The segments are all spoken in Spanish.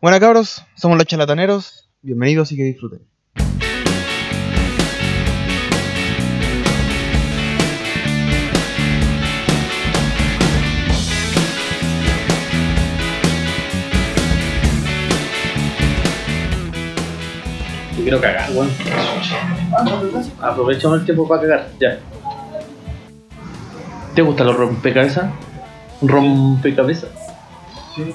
Bueno cabros, somos los charlataneros, bienvenidos y que disfruten. Yo quiero cagar, weón. Aprovechamos el tiempo para cagar, ya. ¿Te gustan los rompecabezas? ¿Rompecabezas? Sí,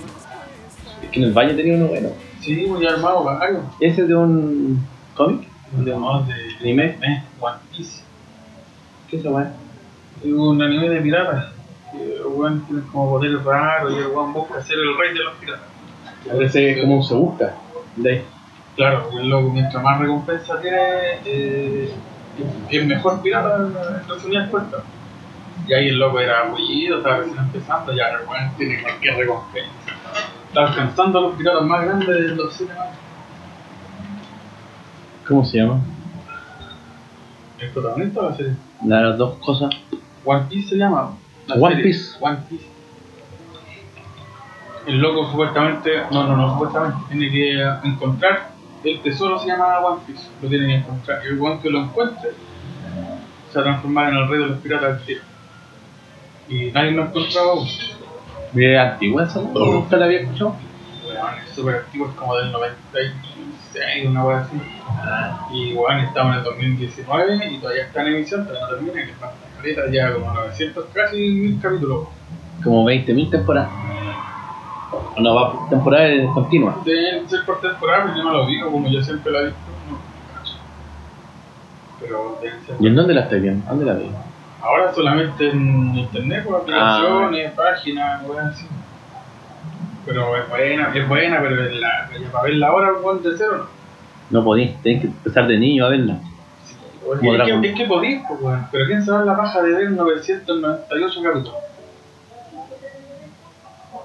que en el valle tenía uno bueno. sí, muy armado, varios. ¿Ese es de un cómic? De modos de ¿Anime? eh, One Piece. ¿Qué es weón? Es un anime de piratas. Que el weón tiene como poderes raros y el weón busca ser el rey de los piratas. Parece es como se busca. De ahí. Claro, el loco, mientras más recompensa tiene, eh, es mejor pirata en resumidas cuentas. Y ahí el loco era apellido, estaba recién empezando, ya el weón tiene cualquier recompensa. Está alcanzando a los piratas más grandes de los cinemas. ¿Cómo se llama? El protagonista de la serie. Las dos cosas. One Piece se llama. la One serie. Piece. One Piece. El loco supuestamente, no, no, no, supuestamente, tiene que encontrar el tesoro se llama One Piece, lo tiene que encontrar. Y el one que lo encuentre se va a transformar en el rey de los piratas del tiro. Y nadie lo ha encontrado aún. ¿Es antigua esa? ¿Nunca la había escuchado? Weón, es súper activo, es como del 96, una wea así. Y bueno, estamos en el 2019 y todavía está en emisión, todavía no termina, le falta caleta, ya como 900, casi 1000 capítulos. Como 20.000 temporadas. ¿O no va temporada es continua? Deben ser por temporada, pero yo no lo digo, como yo siempre lo he visto. No. Pero. ¿Y en dónde la estáis viendo? ¿Dónde la veis? Ahora solamente en internet, por aplicaciones, páginas, weas así. Pero es buena, es buena, pero es la, para verla ahora, weón, de cero, no. No podéis, tenéis que empezar de niño a verla. Como es, que, es que podís, pues, weón. Pero quién se va la paja de ver 998 capítulos.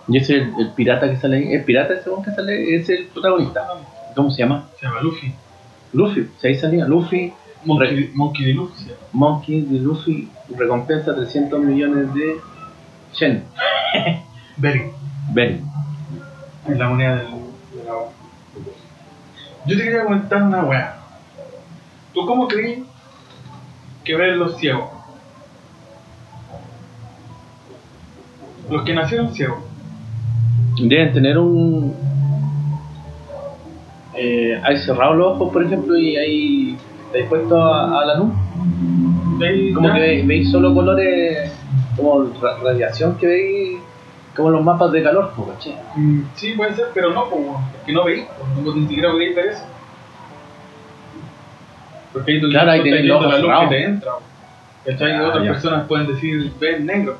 Y ese es el, el pirata que sale ahí. ¿Es pirata ese que sale? Es el protagonista. ¿Cómo se llama? Se llama Luffy. Luffy. Si ahí salía Luffy, Monkey, Monkey. Luffy. Monkey de Luffy, recompensa 300 millones de Shen. Berry. Ven. Es la moneda del, de la. Yo te quería comentar una weá. ¿Tú cómo crees que ven los ciegos? Los que nacieron ciegos. Deben tener un. Eh, hay cerrado los ojos, por ejemplo, y hay. ¿Estáis puesto a, a la luz? ¿Veis? Como que veis, veis solo colores. Como ra- radiación que veis. Como los mapas de calor, ¿cachai? Mm, Sí, puede ser, pero no, weón, porque no veis, no ni siquiera podéis ver eso. Porque ahí tú Claro, ahí tenés la luz que te entra. ¿Cachai? Ah, Otras ya. personas pueden decir, ven negro.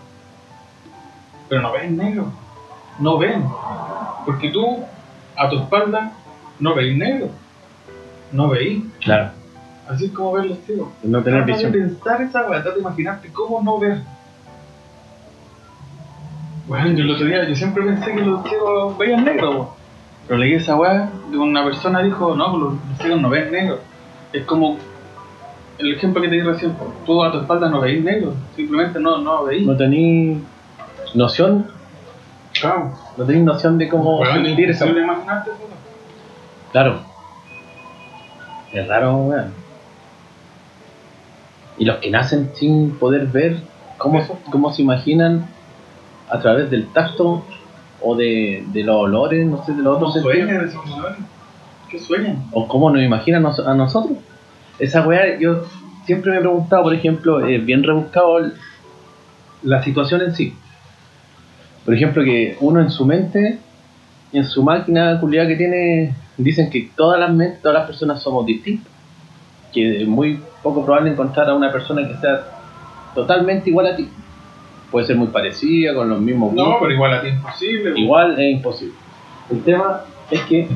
Pero no ven negro. No ven. Porque tú, a tu espalda, no veis negro. No veis. Claro. Así es como ven los ciegos. No tener Trata visión. de pensar esa weá, trata de imaginarte cómo no ver. Bueno, yo el otro día, yo siempre pensé que los ciegos veían negro, weón. pero leí esa weá de una persona dijo, no, los, los ciegos no ven negro. Es como el ejemplo que te di recién, po. tú a tu espalda no veis negro, simplemente no, no veis. No tenéis noción. Claro. No tenéis noción de cómo es sentir esa. imaginarte. Claro. Es raro, weón. Y los que nacen sin poder ver, ¿cómo, cómo se imaginan a través del tacto o de, de los olores, no sé, de los ¿Cómo otros sentidos? ¿Qué sueñan? ¿O cómo nos imaginan a nosotros? Esa weá, yo siempre me he preguntado, por ejemplo, es bien rebuscado el- la situación en sí. Por ejemplo, que uno en su mente, en su máquina culiada que tiene, dicen que todas las mentes, todas las personas somos distintas. Que es muy poco probable encontrar a una persona que sea totalmente igual a ti. Puede ser muy parecida, con los mismos No, gustos. pero igual a ti es imposible. weón. Igual es imposible. El tema es que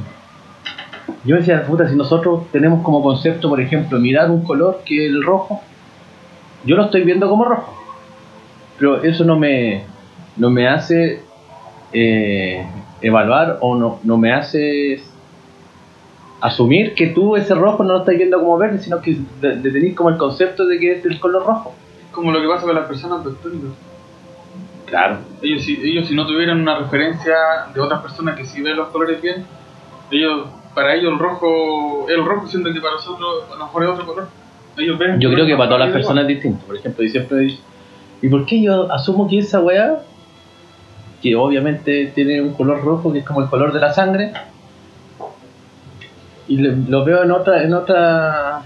yo decía, puta, si nosotros tenemos como concepto, por ejemplo, mirar un color que es el rojo, yo lo estoy viendo como rojo. Pero eso no me, no me hace eh, evaluar o no, no me hace asumir que tú ese rojo no lo estás viendo como verde, sino que de, de tener como el concepto de que es el color rojo. Es como lo que pasa con las personas daltónicas. Claro. Ellos si, ellos si no tuvieran una referencia de otras personas que sí ven los colores bien, Ellos, para ellos el rojo el rojo, siendo que para nosotros a lo mejor es otro color. Ellos ven. Yo creo que para todas las personas es distinto. Por ejemplo, yo siempre digo, ¿y por qué yo asumo que esa weá, que obviamente tiene un color rojo, que es como el color de la sangre, y le- lo veo en otra, en otra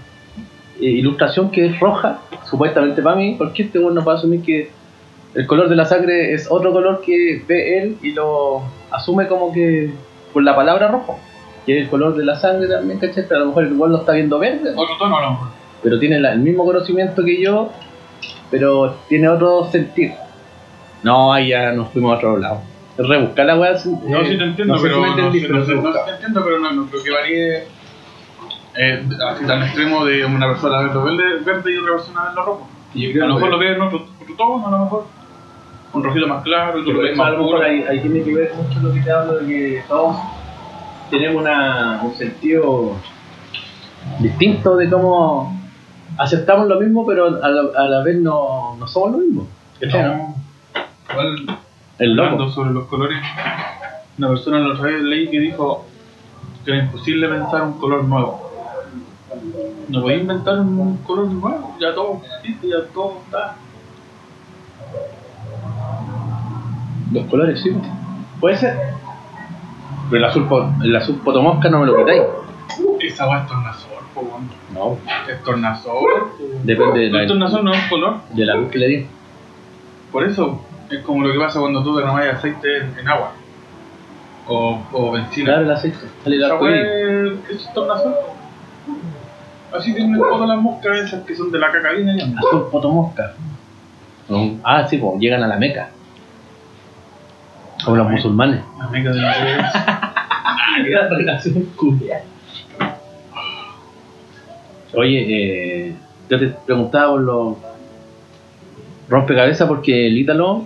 eh, ilustración que es roja, supuestamente para mí, ¿por qué este weón no puede asumir que el color de la sangre es otro color que ve él y lo asume como que por la palabra rojo? Que es el color de la sangre también, ¿cachai? Pero a lo mejor el weón lo está viendo verde Otro tono a lo mejor. pero tiene la- el mismo conocimiento que yo, pero tiene otro sentir. No, ahí ya nos fuimos a otro lado. Rebuscar la weá. No, sí te entiendo, no sé pero si no, entendí, sé- pero no no te entiendo, pero no, no creo que varíe eh, así tan extremo de una persona verlo verde, verde y otra persona verlo rojo. Y yo A lo mejor lo ve en otro, otro tono, a lo mejor. Un rojito más claro eso a más lo mejor puro. tiene que ver mucho lo que te hablo de que todos tenemos una, un sentido distinto de cómo aceptamos lo mismo, pero a la, a la vez no, no somos lo mismo. ¿Cachai, no? No. Igual, El hablando loco. sobre los colores, una persona la otra vez leí que dijo que era imposible pensar un color nuevo. No podía inventar un color nuevo, ya todo existe, ya todo está. Los colores, sí. Puede ser. Pero el azul, el azul potomosca no me lo quitáis. Esa va es tornasol, po. No. Es tornasol. Depende de la- El tornasol no es un color. De la luz que le di. Por eso es como lo que pasa cuando tú derramas aceite en, en agua. O, o benzina. Claro, el aceite. Sale el es tornasol. Así tienen todas las moscas esas que son de la cacaína ya. Azul potomosca. Ah, sí, pues llegan a la Meca. Como los musulmanes. La meca de la Ah, qué relación culia. Oye, eh, yo te preguntaba por los rompecabezas porque el Ítalo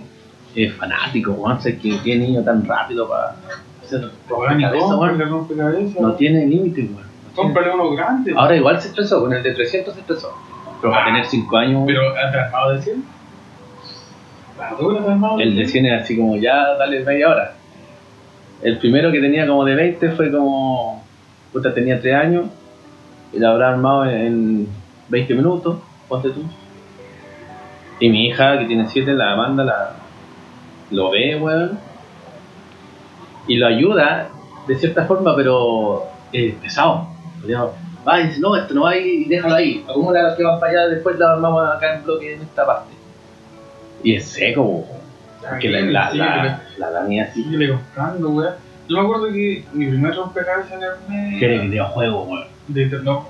es fanático, weón. Sé que qué niño tan rápido para hacer rompecabezas, weón. No tiene límite, weón. Cómprale uno grande. Ahora igual se estresó, con el de 300 se estresó. Pero va a tener 5 años. Pero ¿has armado de 100? ¿La dura has armado El de 100 es así como ya, dale media hora. El primero que tenía como de 20 fue como. Puta, tenía 3 años. Y lo habrá armado en 20 minutos, ponte tú. Y mi hija, que tiene 7, la manda, la, lo ve, weón. Y lo ayuda de cierta forma, pero es pesado. Va y dice, no, esto no va ahí, déjalo ahí. Acumula las que van para allá, después la armamos acá en bloque en esta parte. Y es seco, weón. Que la, la, Sí, la, la, la mía así. Síguele comprando, weón. Yo me acuerdo que mi primer rompecabezas le armé. Que era videojuego, weón. De no,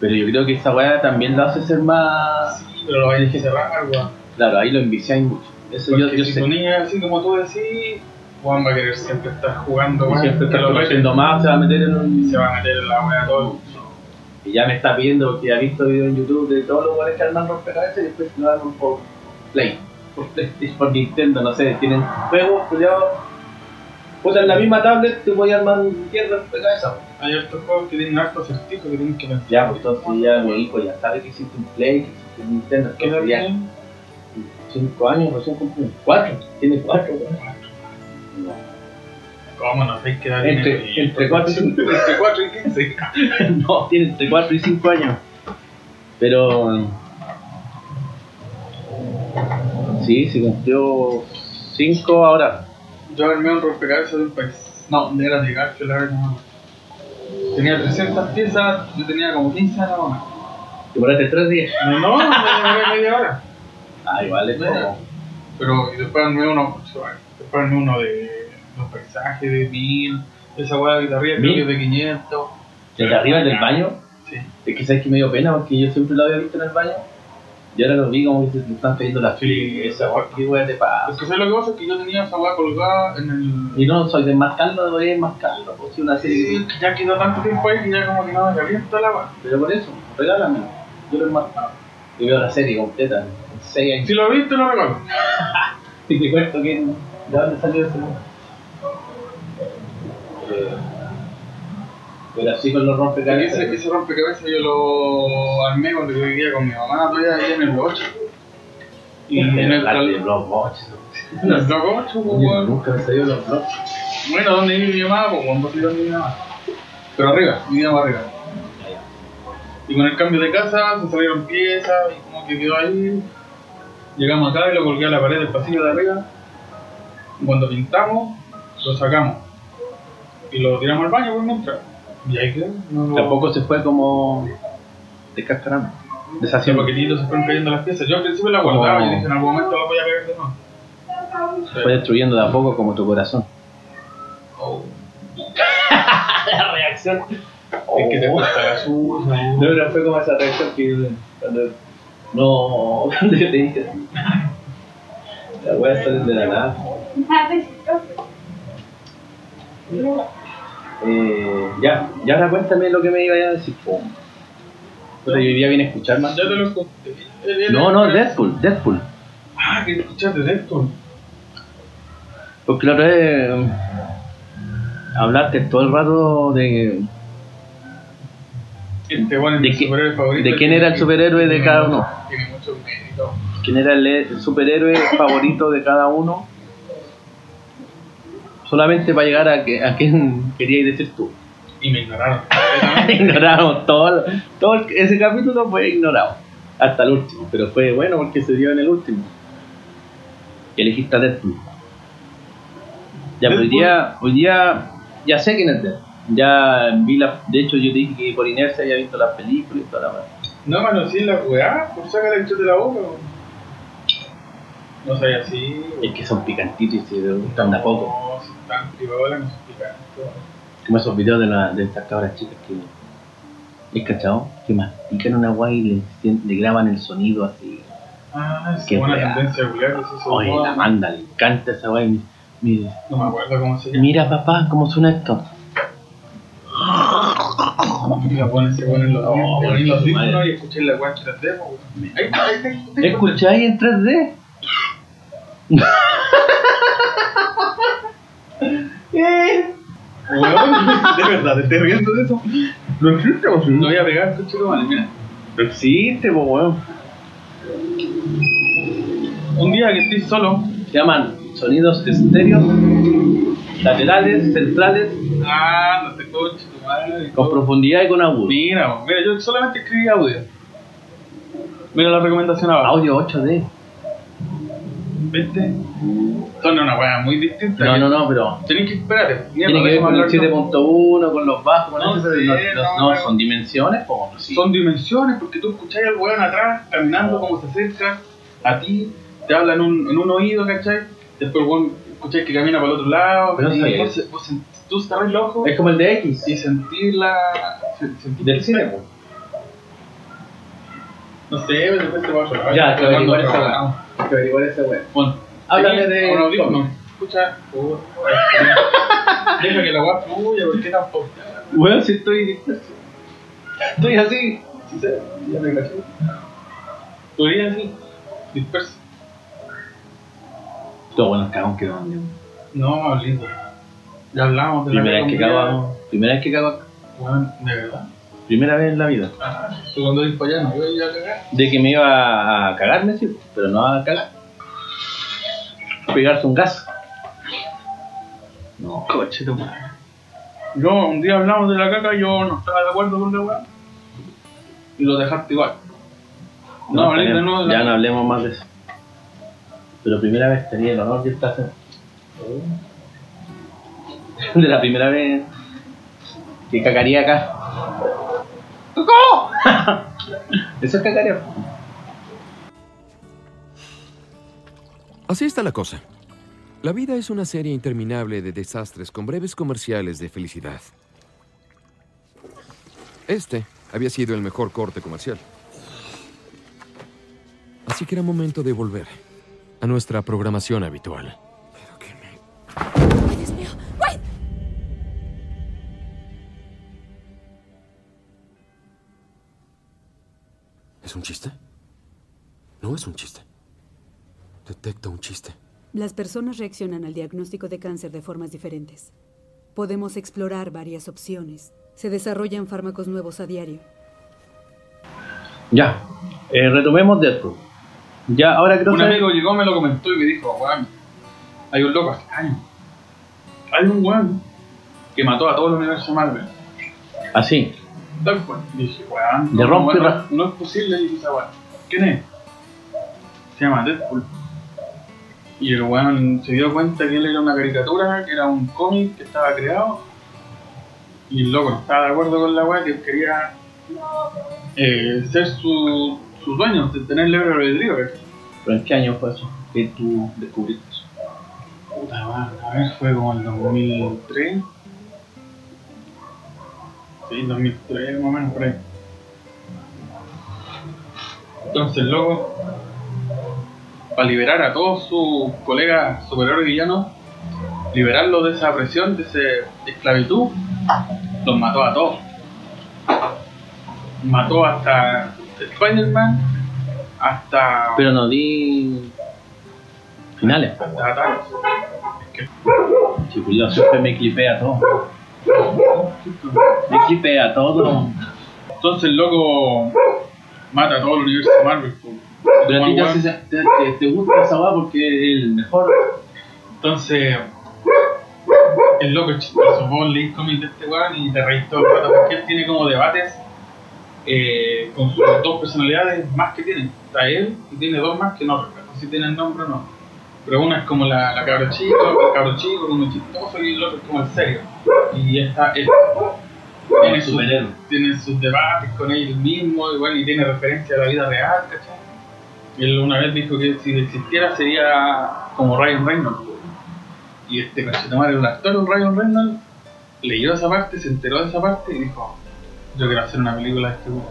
Pero yo creo que esa weá también lo hace ser más. sí, pero lo vais a cerrar, weón. Claro, ahí lo enviciáis mucho. Eso yo, yo si sé. tu niña es así como tú decís, Juan va a querer siempre estar jugando, weón. Siempre lo conociendo más, se va a meter en Y un. se va a meter en la weá todo. Y ya me está pidiendo porque ha visto videos en YouTube de todos los weones que arman rompecabezas y después lo arman por Play. Por por Nintendo, no sé, tienen juegos, culiados. Puta, en la misma tablet tú podías armar un 10 rompecabezas. Hay otros juegos que tienen harto acertijo que tienen que pensar. Ya, pues entonces ya mi hijo ya sabe que existe un Play, que existe un Nintendo. ¿Qué ya 5 años, recién cumplió. 4, tiene 4. No. ¿Cómo no sé qué edad Entre- cuatro y cinco. Entre 4 y 15. no, tiene entre 4 y 5 años. Pero. Sí, se cumplió 5 ahora. Yo armé un rompecabezas de un país. No, era de Garfield, la verdad. Tenía 300 piezas, yo tenía como 15 años más. Demoraste 3 días. No, no, me media hora. Ah, igual es como. Pero y después armé uno, después armé uno de los paisajes de 1000, esa hueá de arriba creo ¿Mil? que es de 500. Desde arriba del baño. Sí. Es que sabes que me dio pena porque yo siempre lo había visto en el baño. Y ahora lo vi como que se te están cayendo las Sí. Esa weá, qué weá te Es que ¿sabes lo que pasa? Es que yo tenía esa hueá colgada en el. Y no soy de enmascarlo, debería enmascarlo. Pues si una serie. Sí, ya quedó tanto tiempo ahí que ya como que no me calienta la hueá. Pero por eso, regálamelo. Yo lo enmasco. Yo veo la serie completa 6 años. Si lo viste, lo regalo. Y te cuento que de dónde salió ese eh, Pero así con los rompecabezas. Ese, ese rompecabezas yo lo armé cuando yo vivía con mi mamá todavía ahí en el 8. Y en el, Hablar de en los boches. el 8, pues. Nunca me salió los blogs. Bueno, ¿dónde vive mi mamá? Pues cuando donde mi mamá. Pero arriba, vivíamos arriba. Y con el cambio de casa se salieron piezas y como que quedó ahí. Llegamos acá y lo colgué a la pared del pasillo de arriba. Y cuando pintamos, lo sacamos. Y lo tiramos al baño por mientras. Y ahí quedó. No lo- Tampoco se fue como descascarando. Hace Deshaciendo. poquititos se fueron cayendo las piezas. Yo al principio la guardaba Oh. y dije en algún momento la voy a pegar de nuevo. Se fue destruyendo de a poco como tu corazón. Oh. La reacción. Es que te cuesta la suya. No, no fue como esa reacción que cuando. No, cuando yo te dije así. La wea sale de la nada. Eh, ya, ya ahora cuéntame lo que me iba a decir. po. Pero yo hoy día vine a escuchar más. Ya te lo conté. No, no, Deadpool, Deadpool. Ah, que escuchaste Deadpool. Porque la otra vez eh, hablaste todo el rato de, Este bueno ¿De mi qué- superhéroe favorito. de quién era el superhéroe de cada uno? Tiene quién era el, el superhéroe favorito de cada uno. Solamente para llegar a, que, a quién queríais decir tú. Y me ignoraron. Ignoramos todo, todo ese capítulo fue ignorado. Hasta el último, pero fue bueno porque se dio en el último. Y elegiste a Deadpool. Ya, hoy Deadpool. día, hoy día ya sé quién es Deadpool. Ya vi la. De hecho, yo dije que por inercia había visto las películas y toda la. No me conocí la weá, por sacar el de la boca. weón. No soy así. Es que son picantitos y se gustan de a poco. No, si están privadas, no son picantes. Como esos videos de, la, de estas cabras chicas que. ¿Es cachado? Que mastican una guay y le, le graban el sonido así. Ah, es weá. tendencia hizo. Oye, la manda, le encanta esa guay. Mira, No me acuerdo cómo se llama. mira papá, cómo suena esto. La ponen, se ponen los No, ponen discos y escuché la weá en 3D, po, weón. Ahí está, ahí está, ahí está. ¿Escucháis en 3D? Weón, de verdad, te estoy riendo de eso. No existe, No voy a pegar, escuché vale, mira. No existe, weón. Un día que estoy solo. Se llaman sonidos estéreos, laterales, centrales, Ah, no te coche, tu madre. con profundidad y con agudo. Mira, mira, yo solamente escribí audio. Mira la recomendación abajo. Audio 8D. ¿Viste? Son una weá muy distinta. No, no, no, pero Tenés que esperarte. tiene que ver con el 7.1, con los bajos, con No eso, no, no, no, no. son dimensiones, como sí. Son dimensiones porque tú escuchás al weón atrás caminando como se acerca a ti, te habla en un, en un oído, ¿cachai? Después el weón escuchás que camina para el otro lado. Pero y eso es. entonces vos sent- tú cerrás el ojo Es como el de X, y sentir la. se- del cine. pues. No sé, pero después te va a. Ya, Te va a averiguar esa weá. Hay que averiguar esa weá. Bueno, Háblame aquí, de. Escucha. Oh, Deja que la weá fluya, ¿por qué tampoco? Weón, si estoy disperso. Estoy así. Sí, sí, ya me caché. Vida así, disperso. Todo bueno, cagón que no. No, lindo. Ya hablamos de Primera la vez que cago. Primera vez que cago. Bueno, de verdad. Primera vez en la vida. Ah, tú cuando ir para allá no iba a ir a cagar. De que me iba a cagarme, sí, pero no a cagar. Pegarse un gas. No, coche, tu madre. Yo, un día hablamos de la caca, yo no estaba de acuerdo con la weá. Y lo dejaste igual. No, hablé de la- ya no hablemos más de eso. Pero primera vez tenía el honor de estar en- De la primera vez que cagaría acá. ¡Cocó! Eso es cacaría. Así está la cosa. La vida es una serie interminable de desastres con breves comerciales de felicidad. Este había sido el mejor corte comercial. Así que era momento de volver a nuestra programación habitual. Pero que me... ¡Ay, Dios mío! ¡Wait! ¿Es un chiste? No es un chiste. Detecto un chiste. Las personas reaccionan al diagnóstico de cáncer de formas diferentes. Podemos explorar varias opciones. Se desarrollan fármacos nuevos a diario. Ya, eh, retomemos Deadpool. Ya, ahora creo Un que. amigo llegó, me lo comentó y me dijo, weón, hay un loco hace años. Hay un weón que mató a todo el universo Marvel. Así. Tal cual. Dije, weón. De no, rompe no, es posible, dije esa weón. ¿Quién es? Se llama Deadpool. Y el weón se dio cuenta que él era una caricatura, que era un cómic que estaba creado. Y el loco estaba de acuerdo con la weá, que él quería eh, ser su, su dueño, de tener libre albedrío. ¿cachai? ¿Pero en qué año fue eso? Que tú descubriste eso. Puta madre, a ver, fue como el 2003. Sí, 2003 más o menos por ahí. Entonces, loco, para liberar a todos sus colegas superhéroes villanos, liberarlos de esa presión, de esa esclavitud, los mató a todos. Mató hasta Spider-Man, hasta, Pero no di finales. hasta Thanos. Si pues yo siempre me clipea todo. Me clipea todo. Entonces el loco mata a todo el universo Marvel. po. Pero a ti te, te- te gusta esa weá porque es el mejor. Entonces, el loco es chistoso. Vos leís cómics de este weón y te reís todo el rato porque él tiene como debates eh, con sus dos personalidades más que tiene. Está él y tiene dos más que no recuerdo si tienen nombre o no. Pero una es como la, la cabra chica, el cabro chico, uno chistoso y el otro es como el serio. Y esta es tiene sus, superhéroe. tiene sus debates con él mismo y, bueno, y tiene referencia a la vida real, ¿cachai? Él una vez dijo que si existiera sería como Ryan Reynolds. Y este cachetamar un actor, un Ryan Reynolds, leyó esa parte, se enteró de esa parte y dijo, yo quiero hacer una película de este weón.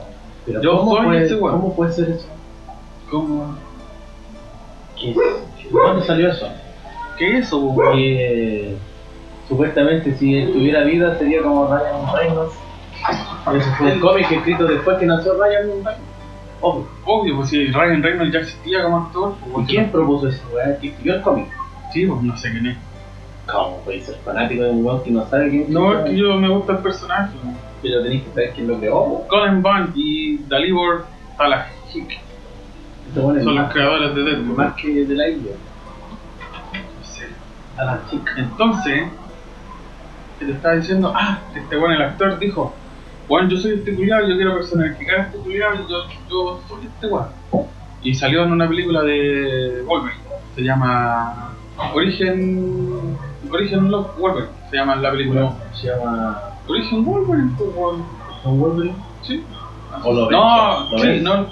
Pero Yo ¿cómo, puede, ese weón. ¿Cómo puede ser eso? ¿Cómo? ¿Qué- ¿Dónde salió eso? ¿Qué es eso? weón? Que supuestamente si él tuviera vida sería como Ryan Reynolds. Ese fue un cómic escrito después que nació Ryan Reynolds. Obvio. Obvio, pues si Ryan Reynolds ya existía como actor, pues, ¿Y weón, quién propuso eso? weá? ¿Quién escribió el cómic? Sí, pues no sé quién es. ¿Cómo puede ser fanático de un weón que no sabe quién No, es es? que yo me gusta el personaje. weón. Pero tenéis que saber quién lo creó. Colin Bunn y Dalibor Talahik weón es son los creadores de Deadpool. más que de la isla. No sé. A la chica. Entonces, que te estaba diciendo, ah, este bueno, el actor dijo, bueno, yo soy este culiado, yo quiero personificar a este culiado, y yo, yo soy este weón. Y salió en una película de Wolverine, se llama Origen, Origen Love Wolverine, se llama la película. No, se llama Origen Wolverine, pues, weón. Wolverine. sí. O lo ves, No, lo sí, ves. no.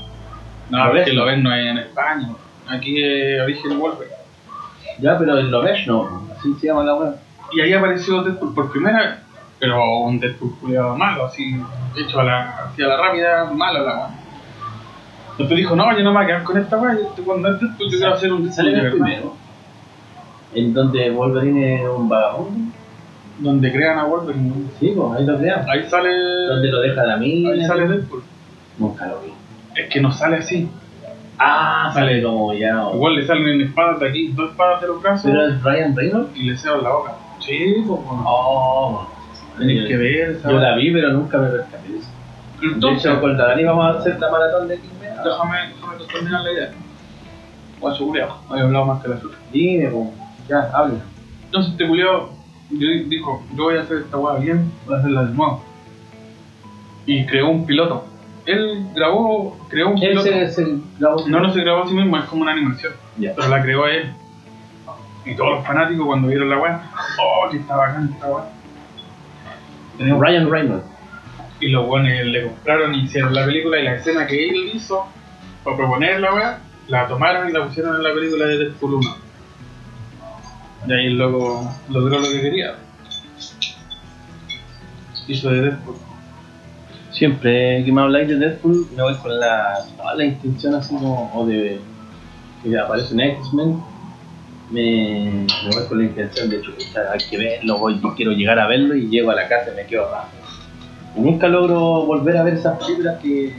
No, Lo ves. es que lo ven no es en España, aquí es Origen Wolverine. Ya, pero el Lovesh no. Así se llama la weá. Y ahí apareció Deadpool por primera vez. Pero un Deadpool culiado malo, así, hecho a la, así a la rápida, malo la weá. Entonces dijo, no, yo no me voy a quedar con esta weá, yo cuando es Deadpool yo quiero hacer un Deadpool Sale en el primero. En donde Wolverine es un vagabundo. Donde crean a Wolverine. Sí, pues ahí lo crean. Ahí sale. Donde lo deja la mina. Ahí sale Deadpool. Nunca lo vi. Es que no sale así. Ah, sale como ya. Igual le salen espadas de aquí, dos espadas de los brazos Pero es Ryan Reynolds. y le ceban la boca. Sí, pues bueno. Oh, Tenés que ver esa Yo la vi, pero nunca me percaté de eso. De Entonces, hecho, con la Dani vamos a hacer la maratón de Kimmel. déjame, déjame terminar la idea. Guacho culiao, no he hablado más que la suya. Dime, pues. Ya, habla. Entonces este culiao dijo, yo voy a hacer esta weá bien, voy a hacerla de nuevo. Y creó un piloto. Él grabó, creó un Él piloto. se, se grabó. No, no se grabó a sí mismo, es como una animación. Pero la creó él. Y todos los fanáticos cuando vieron la weá, oh, que está bacán esta weá. Ryan Reynolds. Y los buenos le compraron y hicieron la película y la escena que él hizo para proponer la weá, la tomaron y la pusieron en la película de Deadpool 1. Y ahí loco logró lo que quería. Hizo de Deadpool. Siempre que me habláis de Deadpool, me voy con la, toda la intención así como, o de que aparece en X-Men, me, me voy con la intención de chuta, hay que verlo, voy, quiero llegar a verlo y llego a la casa y me quedo. Y nunca logro volver a ver esas películas que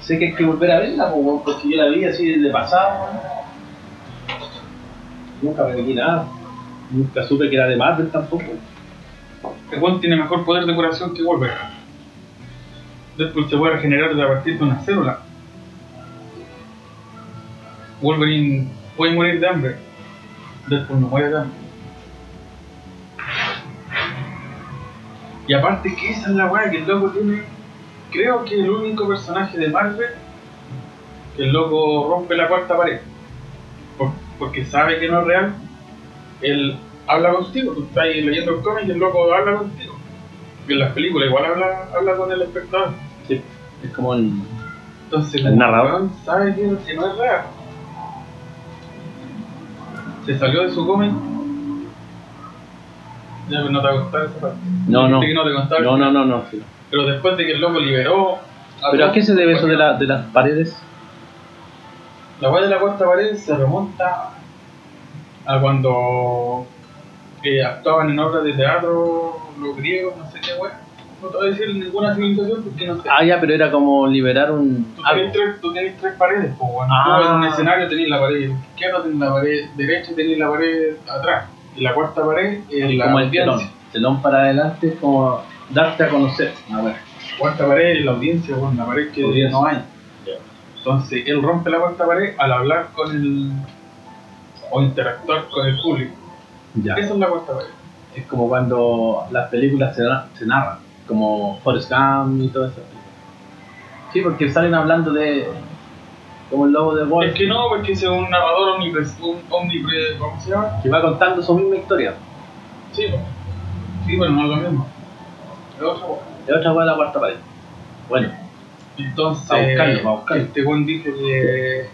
sé que hay que volver a verlas, porque yo la vi así de pasado. Nunca me metí nada. Nunca supe que era de Marvel tampoco. El weón tiene mejor poder de curación que Wolverine. Deadpool se puede regenerar a partir de una célula. Wolverine puede morir de hambre. Deadpool no muere de hambre. Y aparte que esa es la weá que el loco tiene, creo que el único personaje de Marvel que el loco rompe la cuarta pared. Por- porque sabe que no es real. Él habla contigo, tú estás ahí leyendo el cómic y el loco habla contigo. Y en las películas igual habla, habla con el espectador. Sí, es como el. Entonces, El narrador. sabe que, que no es real. Se salió de su cómic. Ya no te va a esa parte. No, no. Que no te gustaba. No, no, no, no. sí. Pero después de que el loco liberó. ¿Pero a qué se debe eso de, la, de las paredes? La weá de la cuarta pared se remonta a cuando eh, actuaban en obras de teatro los griegos, no sé qué weá. No te voy a decir ninguna civilización porque no sé. Ah, ya, pero era como liberar un. Tú tenés, tres, tú tenés tres paredes, pues, bueno. Ah. Tú en un escenario tenés la pared izquierda, tenés la pared derecha y tenés la pared atrás. Y la cuarta pared es la como el telón. Telón para adelante es como darte a conocer. A ver. La cuarta pared es la audiencia, bueno, la pared que Audiencia. no hay. Entonces, él rompe la cuarta pared al hablar con el. o interactuar con el público. Ya. Esa es la cuarta pared. Es como cuando las películas se, na- se narran, como Forrest Gump y todo eso. Sí, porque salen hablando de. como el lobo de Wall Es que no, porque es un narrador omnipres, un omnipre, ¿cómo se llama? que va contando su misma historia. Sí, pues. sí, pero no es lo mismo. Es otra cosa. De otra cosa la cuarta pared. Bueno, Entonces, A buscarlo, a buscarlo. este buen dijo que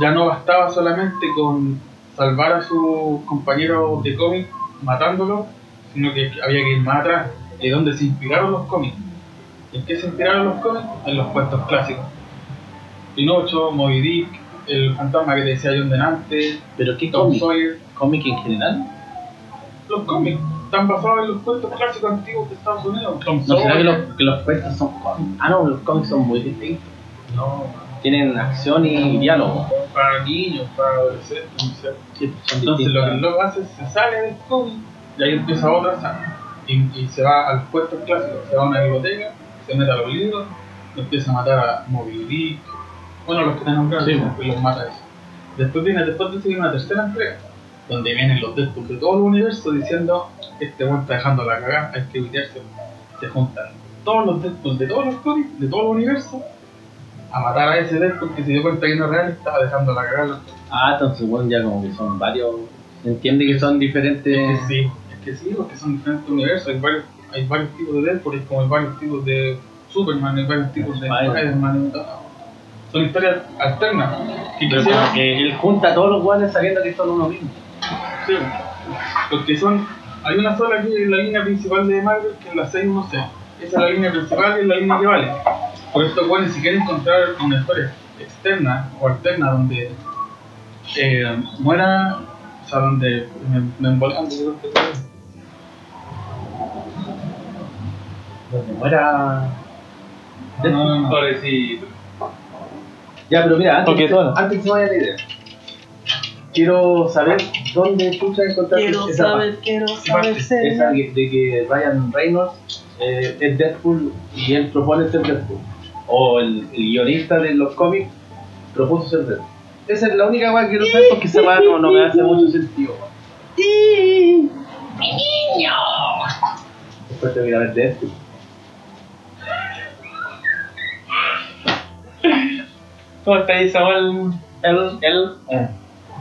ya no bastaba solamente con salvar a sus compañeros de cómic matándolos, sino que había que ir más atrás, de donde se inspiraron los cómics. ¿En qué se inspiraron los cómics? En los cuentos clásicos. Pinocho, Moby Dick, el fantasma que te decía John Denante, pero ¿qué Tom cómic? Sawyer. ¿Cómic en general? Los cómics están basados en los cuentos clásicos antiguos de Estados Unidos. Tom ¿No será que Sawyer. los, que los cuentos son cómics? Ah, no, los cómics son muy distintos. No, Tienen acción y diálogo. para niños, para adolescentes, no sé. Sí, son Entonces lo que el loco hace es se sale del cómic y ahí empieza otra saga. Y, y se va al puesto clásico, se va a una biblioteca, se mete a los libros, y empieza a matar a Moby Dick, bueno los que te nombraron, Sí. y los mata eso. Después viene, después de eso viene una tercera entrega, donde vienen los Deadpool de todo el universo diciendo este weón está dejando la cagada, hay que evitarse. Se juntan todos los Deadpool de todos los cómics, de todo el universo, a matar a ese Deadpool que se dio cuenta que no es real y estaba dejando la cagada. Ah, entonces bueno, ya como que son varios. Se entiende que son diferentes. Es que sí, es que sí, porque son diferentes universos, hay varios, hay varios tipos de Deadpool, como hay varios tipos de Superman, hay varios tipos de Spider-Man. Spider-Man, y todo. son historias alternas. Que Pero quisieron- como que él junta a todos los guanes sabiendo que son uno mismo. Sí, porque son, hay una sola que es la línea principal de Marvel, que es la 616, esa es la línea principal y es la línea que vale. Por esto, bueno, si quieren encontrar una historia externa o alterna donde eh, muera, o sea, donde me, me que- Donde muera. No, no, no. Pobrecito. Ya, pero mira, antes, que, antes que se vaya la idea, quiero saber dónde tú te encontraste Quiero esa saber, quiero saber, parte. Esa ser. de que Ryan Reynolds eh, es Deadpool y él propone ser Deadpool. O el, el guionista de los cómics propuso ser Deadpool. Esa es la única cosa que quiero saber porque esa weá no, no me hace mucho sentido. weón. Después te voy a ver Deadpool. ¿Cómo está ahí Samuel? El, el, Eh,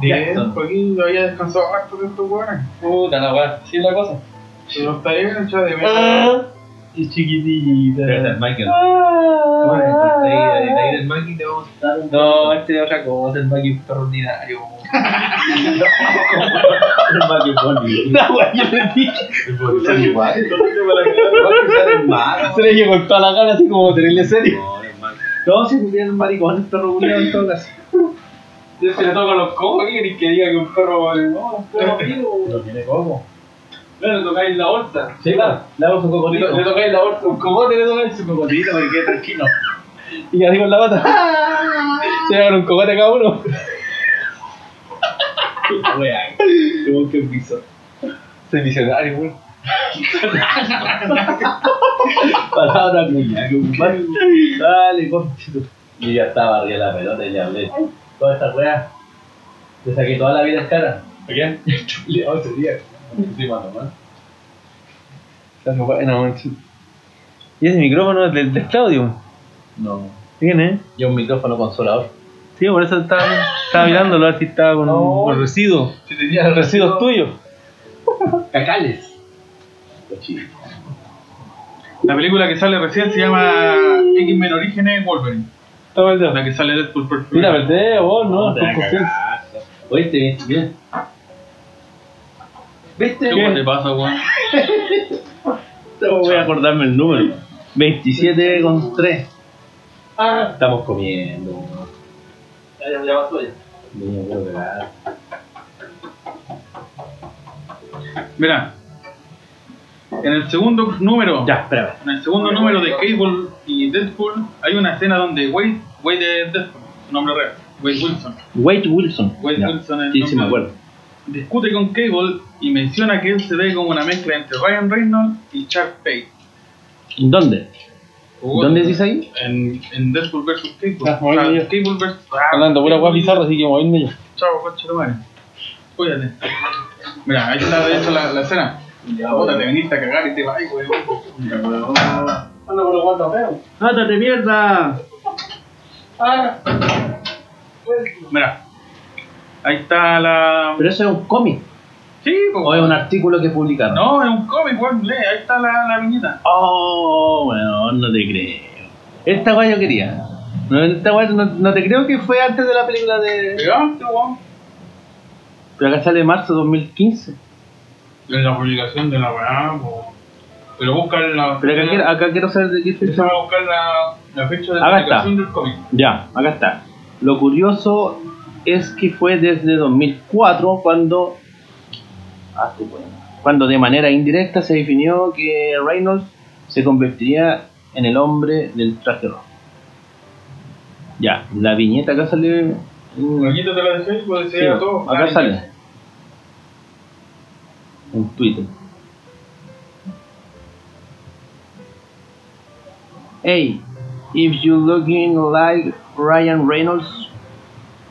Bien, porque yo había descansado harto de estos weones. puta la weá, sí la cosa. Pero está bien, hecho de menos. Ah, y chiquitita. Pero es Michael. Ah. ¿Cómo le encontré ahí de ahí del Mikey? Te vamos a dar un No, este es otra cosa, el Maggie extraordinario. el Mikey Bonnie. La weá, yo le dije. Son iguales. Igual que salen malos. Se le llegó toda la gana así como tenerle serio. No, es si tuviera el maricón, el perro en todo caso. Yo se le toco los cojos y que diga que un perro. No, un perro vivo. No tiene cómo. No, le tocáis la bolsa. Sí, claro. Le hago su Le, cocotito. to- le tocáis la bolsa, un cogote le tocáis su cocotito para que quede tranquilo. Y así con la pata. Se llevan un cogote cada uno. Wea. Tuvo que piso. Soy visionario, weón. Palabra cuya, compadre. Dale, conchito. Y ya estaba arriba la pelota y le hablé. Toda esta wea. Le saqué toda la vida en cara. ¿A quién? Chuleado ese día. Sí, mano, man. Bueno, weón. Y ese micrófono es del de Claudio. No. ¿Quién es? Y un micrófono consolador. Sí, por eso estaba, estaba mirándolo a ver si estaba con, No. con residuos. Si tenía Residuos tuyos. Cacales. La película que sale recién se llama X-Men Orígenes Wolverine. Toma el dedo. La que sale Deadpool por Mira, perdé, vos, no, con la confianza. cagaste. Oíste, bien, bien. ¿Viste? ¿Qué te pasa, weón? No voy a acordarme el número. 27 con 3. Ah, estamos comiendo. Ya, ya, ya pasó ya. Niño, quiero. Mira, en el segundo número, Ya, espérame. en el segundo número de Cable y Deadpool, hay una escena donde Wade, Wade es Deadpool, su nombre real, Wade Wilson, Wade Wilson. Wade Ya. Wilson es el Sí, sí, me acuerdo. discute con Cable y menciona que él se ve como una mezcla entre Ryan Reynolds y Chuck Page. ¿Dónde? ¿Dónde dice ahí? En, en Deadpool vs. Cable. Ah, O sea, muy bien. Cable vs. Hablando pura guay bizarra, así que moverme yo. Chao, coche de madre. Cuídate. Mira, ahí está de hecho la, la escena. Ya, puta, te viniste a cagar y te vas, güey. Anda por los guantes feos. ¡Átate, mierda! Mira. Ahí está la. Pero eso es un cómic. Sí, pues. O es un artículo que publicaron. No, es un cómic, weón. Lee, ahí está la, la viñeta. Oh, bueno, no te creo. Esta guay yo quería. No, esta guay no, no te creo que fue antes de la película de. Pegaste, weón. Pero acá sale marzo 2015. En la publicación de la weá, po. Pero busca la. Pero acá quiero, acá quiero saber de qué fecha. Buscar la, la fecha de Acá está. publicación del cómic. Ya, acá está. Lo curioso es que fue desde 2004 cuando. Ah, tú, bueno. Cuando de manera indirecta se definió que Reynolds se convertiría en el hombre del traje rojo. Ya, la viñeta acá sale. La viñeta te la dejé, pues Sí, decía todo. acá Ah, sale. En Twitter. Hey, if you looking like Ryan Reynolds,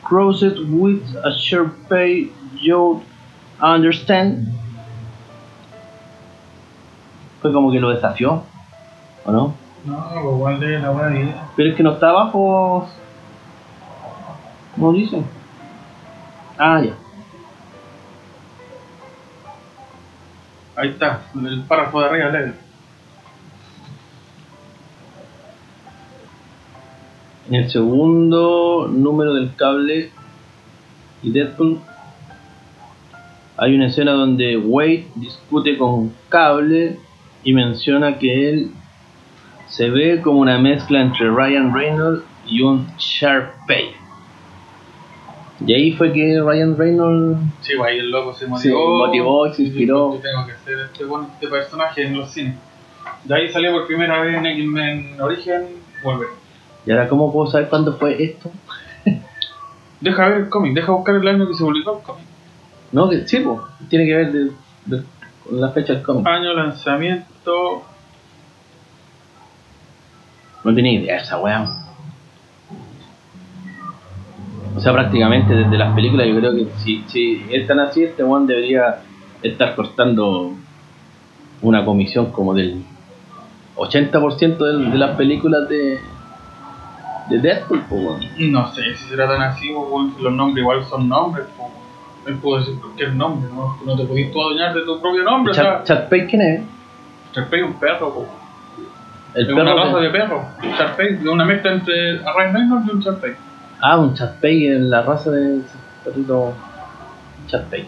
crossed with a sharp pay, you understand? Fue como que lo desafió, ¿o no? No, igual de la weá bien. Pero es que no está abajo. ¿Cómo dice? Ah, ya. Ahí está, el párrafo de arriba, lee. En el segundo número del cable y Deadpool hay una escena donde Wade discute con Cable y menciona que él se ve como una mezcla entre Ryan Reynolds y un Sharpay. Y ahí fue que Ryan Reynolds Sí, pues ahí el loco se se motivó. motivó y se inspiró. Yo tengo que hacer este, bueno, este personaje en los cines. De ahí salió por primera vez en X-Men Origen Wolverine. ¿Y ahora cómo puedo saber cuándo fue esto? Deja ver el cómic, deja buscar el año que se publicó el cómic. No, que sí, po, tiene que ver de- de- con la fecha del cómic. Año lanzamiento. No tenía idea de esa weá. O sea, prácticamente desde las películas yo creo que si, si es tan así, este weón debería estar cortando una comisión como del 80% del- de, las películas de, de Deadpool, po. No sé si será tan así, si los nombres igual son nombres. Pues. Él pudo decir cualquier nombre, ¿no? No te pudiste tú adueñar de tu propio nombre, o Chad, sea, Chad Page, ¿quién es? Sharpay es un perro, pues. El es una perro raza de- de perro. Sharpay es una mezcla entre Ryan Reynolds y un Sharpay. Ah, un Chad Page en la raza de perrito Chad Page.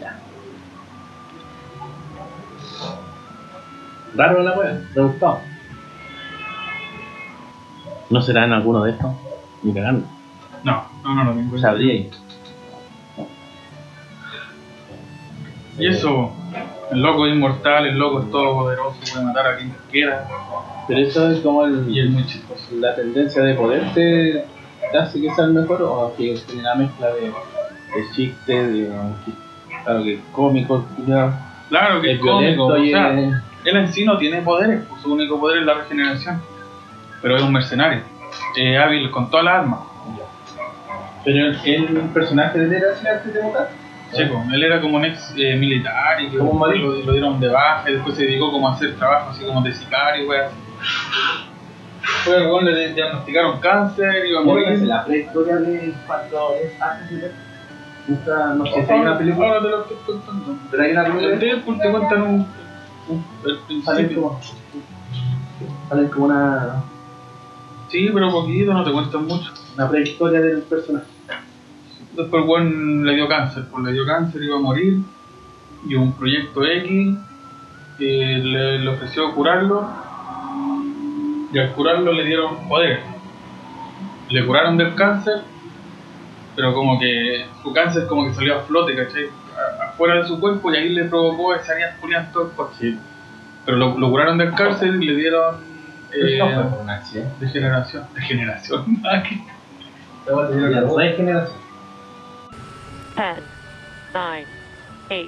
Ya. Raro la wea, gustó. ¿No será en alguno de estos? Ni cagando. No, no, no lo tengo. Sabría ahí. Y eso, el loco es inmortal, el loco es todopoderoso, puede matar a quien quiera. Pero eso es como Y es el, muy chistoso. la tendencia de poder te hace que sea el mejor o que tiene una mezcla de, de chiste, de claro que cómico, ya, Claro que es cómico, violento o y sea, es- él en sí no tiene poderes, pues, su único poder es la regeneración. Pero es un mercenario, es hábil con todas las armas. Pero el, personaje de él era antes de votar. Sí, pues, él era como un ex eh, militar y que lo dieron de baja y después se dedicó como a hacer trabajo así como de sicario, weón. Fue el weón le diagnosticaron cáncer, iba a morir. la prehistoria de cuando es antes Nunca, no sé si hay una película, Ahora te lo estoy contando. pero hay una película Deadpool te cuentan un, un- el principio. como, sale como una, Sí, pero poquito, no te cuentan mucho. una prehistoria del personaje. Después el weón le dio cáncer, pues le dio cáncer, iba a morir. Y un proyecto X que le, le ofreció curarlo. Y al curarlo le dieron poder. Le curaron del cáncer, pero como que su cáncer como que salió a flote, ¿cachai? Afuera de su cuerpo y ahí le provocó esa área en todo el cuerpo. Pero lo, lo curaron del cáncer y le dieron eh, no fue por un accidente. degeneración. Degeneración. Qué- Ya no hay generación. 10, 9, 8,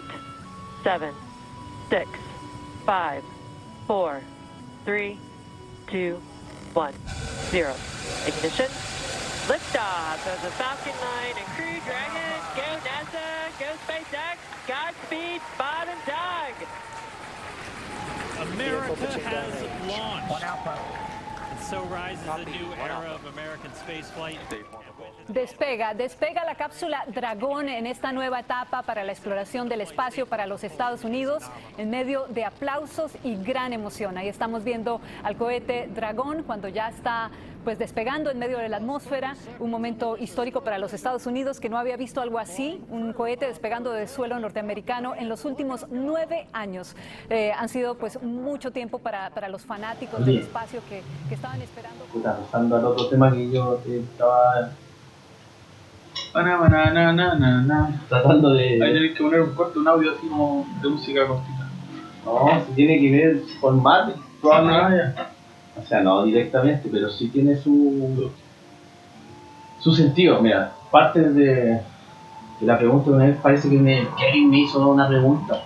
7, 6, 5, 4, 3, 2, 1, 0. Ignition. Liftoff of the Falcon 9 and Crew Dragon. Go NASA, go SpaceX, Godspeed, Bob and Doug. America has launched. Despega, despega la cápsula Dragón en esta nueva etapa para la exploración del espacio para los Estados Unidos en medio de aplausos y gran emoción. Ahí estamos viendo al cohete Dragón cuando ya está pues despegando en medio de la atmósfera, un momento histórico para los Estados Unidos que no había visto algo así, un cohete despegando del suelo norteamericano en los últimos nueve años. Eh, han sido pues mucho tiempo para, para los fanáticos del Oye. espacio que, que estaban esperando. Pasando al otro tema que yo eh, estaba Ana, na, na, na, na, na. tratando Ahí de. tenéis que poner un corte, un audio así como de música cortita. No, si tiene que ver con Marvel, probablemente. O sea, no directamente, pero sí tiene su. su sentido. Mira, parte de, de la pregunta una vez parece que me, Kevin me hizo una pregunta.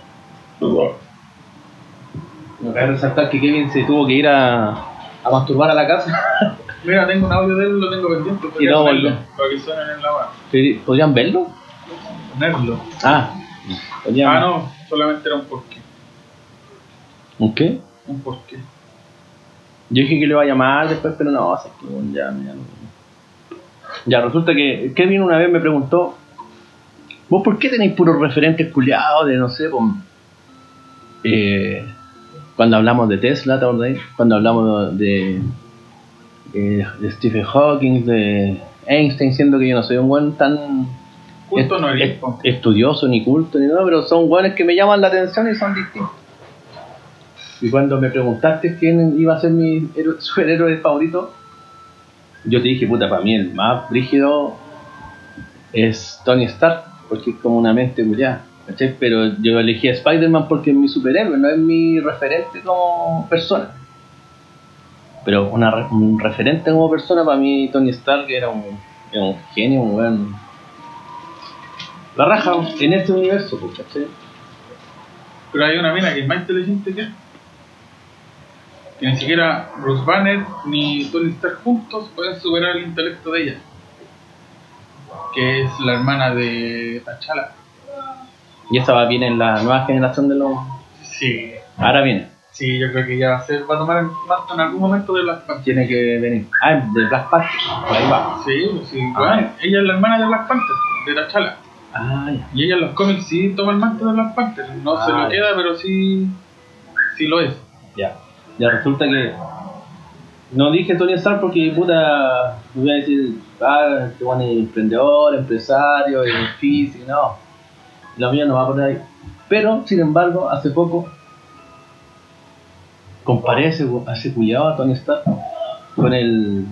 Me cabe resaltar que Kevin se tuvo que ir a, a masturbar a la casa. Mira, tengo un audio de él, lo tengo pendiente. Y no, volver. Para que suenen en la hora. ¿Podrían verlo? Ponerlo. Ah, podrían. Ah, no, solamente era un porqué. ¿Un qué? Un porqué. Yo dije que le iba a llamar después, pero no, o sea, que bueno, ya, ya, ya resulta que Kevin una vez me preguntó, ¿vos por qué tenéis puros referentes culiados de, no sé, pues, eh, cuando hablamos de Tesla, ¿te acordás? Cuando hablamos de, de, de Stephen Hawking, de Einstein, siendo que yo no soy un buen tan Culto est- no est- estudioso ni culto ni nada, pero son buenos que me llaman la atención y son distintos. Y cuando me preguntaste quién iba a ser mi héroe- superhéroe favorito, yo te dije, puta, para mí el más brígido es Tony Stark, porque es como una mente culiada. ¿cachai? Pero yo elegí a Spider-Man porque es mi superhéroe, no es mi referente como persona. Pero un referente como persona, para mí Tony Stark era un, era un genio, un buen. La raja en este universo, pues, ¿cachai? Pero hay una mina que es más inteligente que él. Que ni siquiera Bruce Banner ni Tony Stark juntos pueden superar el intelecto de ella. Que es la hermana de T'Challa. Y esa va bien en la nueva generación de los. Sí. Ahora viene, Sí, yo creo que ella va a, ser, va a tomar el manto en algún momento de Black Panther. tiene que venir. Ah, de Black Panther, por ahí va. Sí, sí. Ah. Bueno, ella es la hermana de Black Panther, de T'Challa. Ah, ya. Y ella en los cómics sí toma el manto de Black Panther. No se Ah, lo ya. queda, pero sí, sí lo es. Ya. Ya resulta que. No dije Tony Stark porque puta. Me iba a decir, ah, este bueno es emprendedor, empresario, es no. Lo mío no va por ahí. Pero, sin embargo, hace poco comparé a ese, a ese a Tony Stark, con el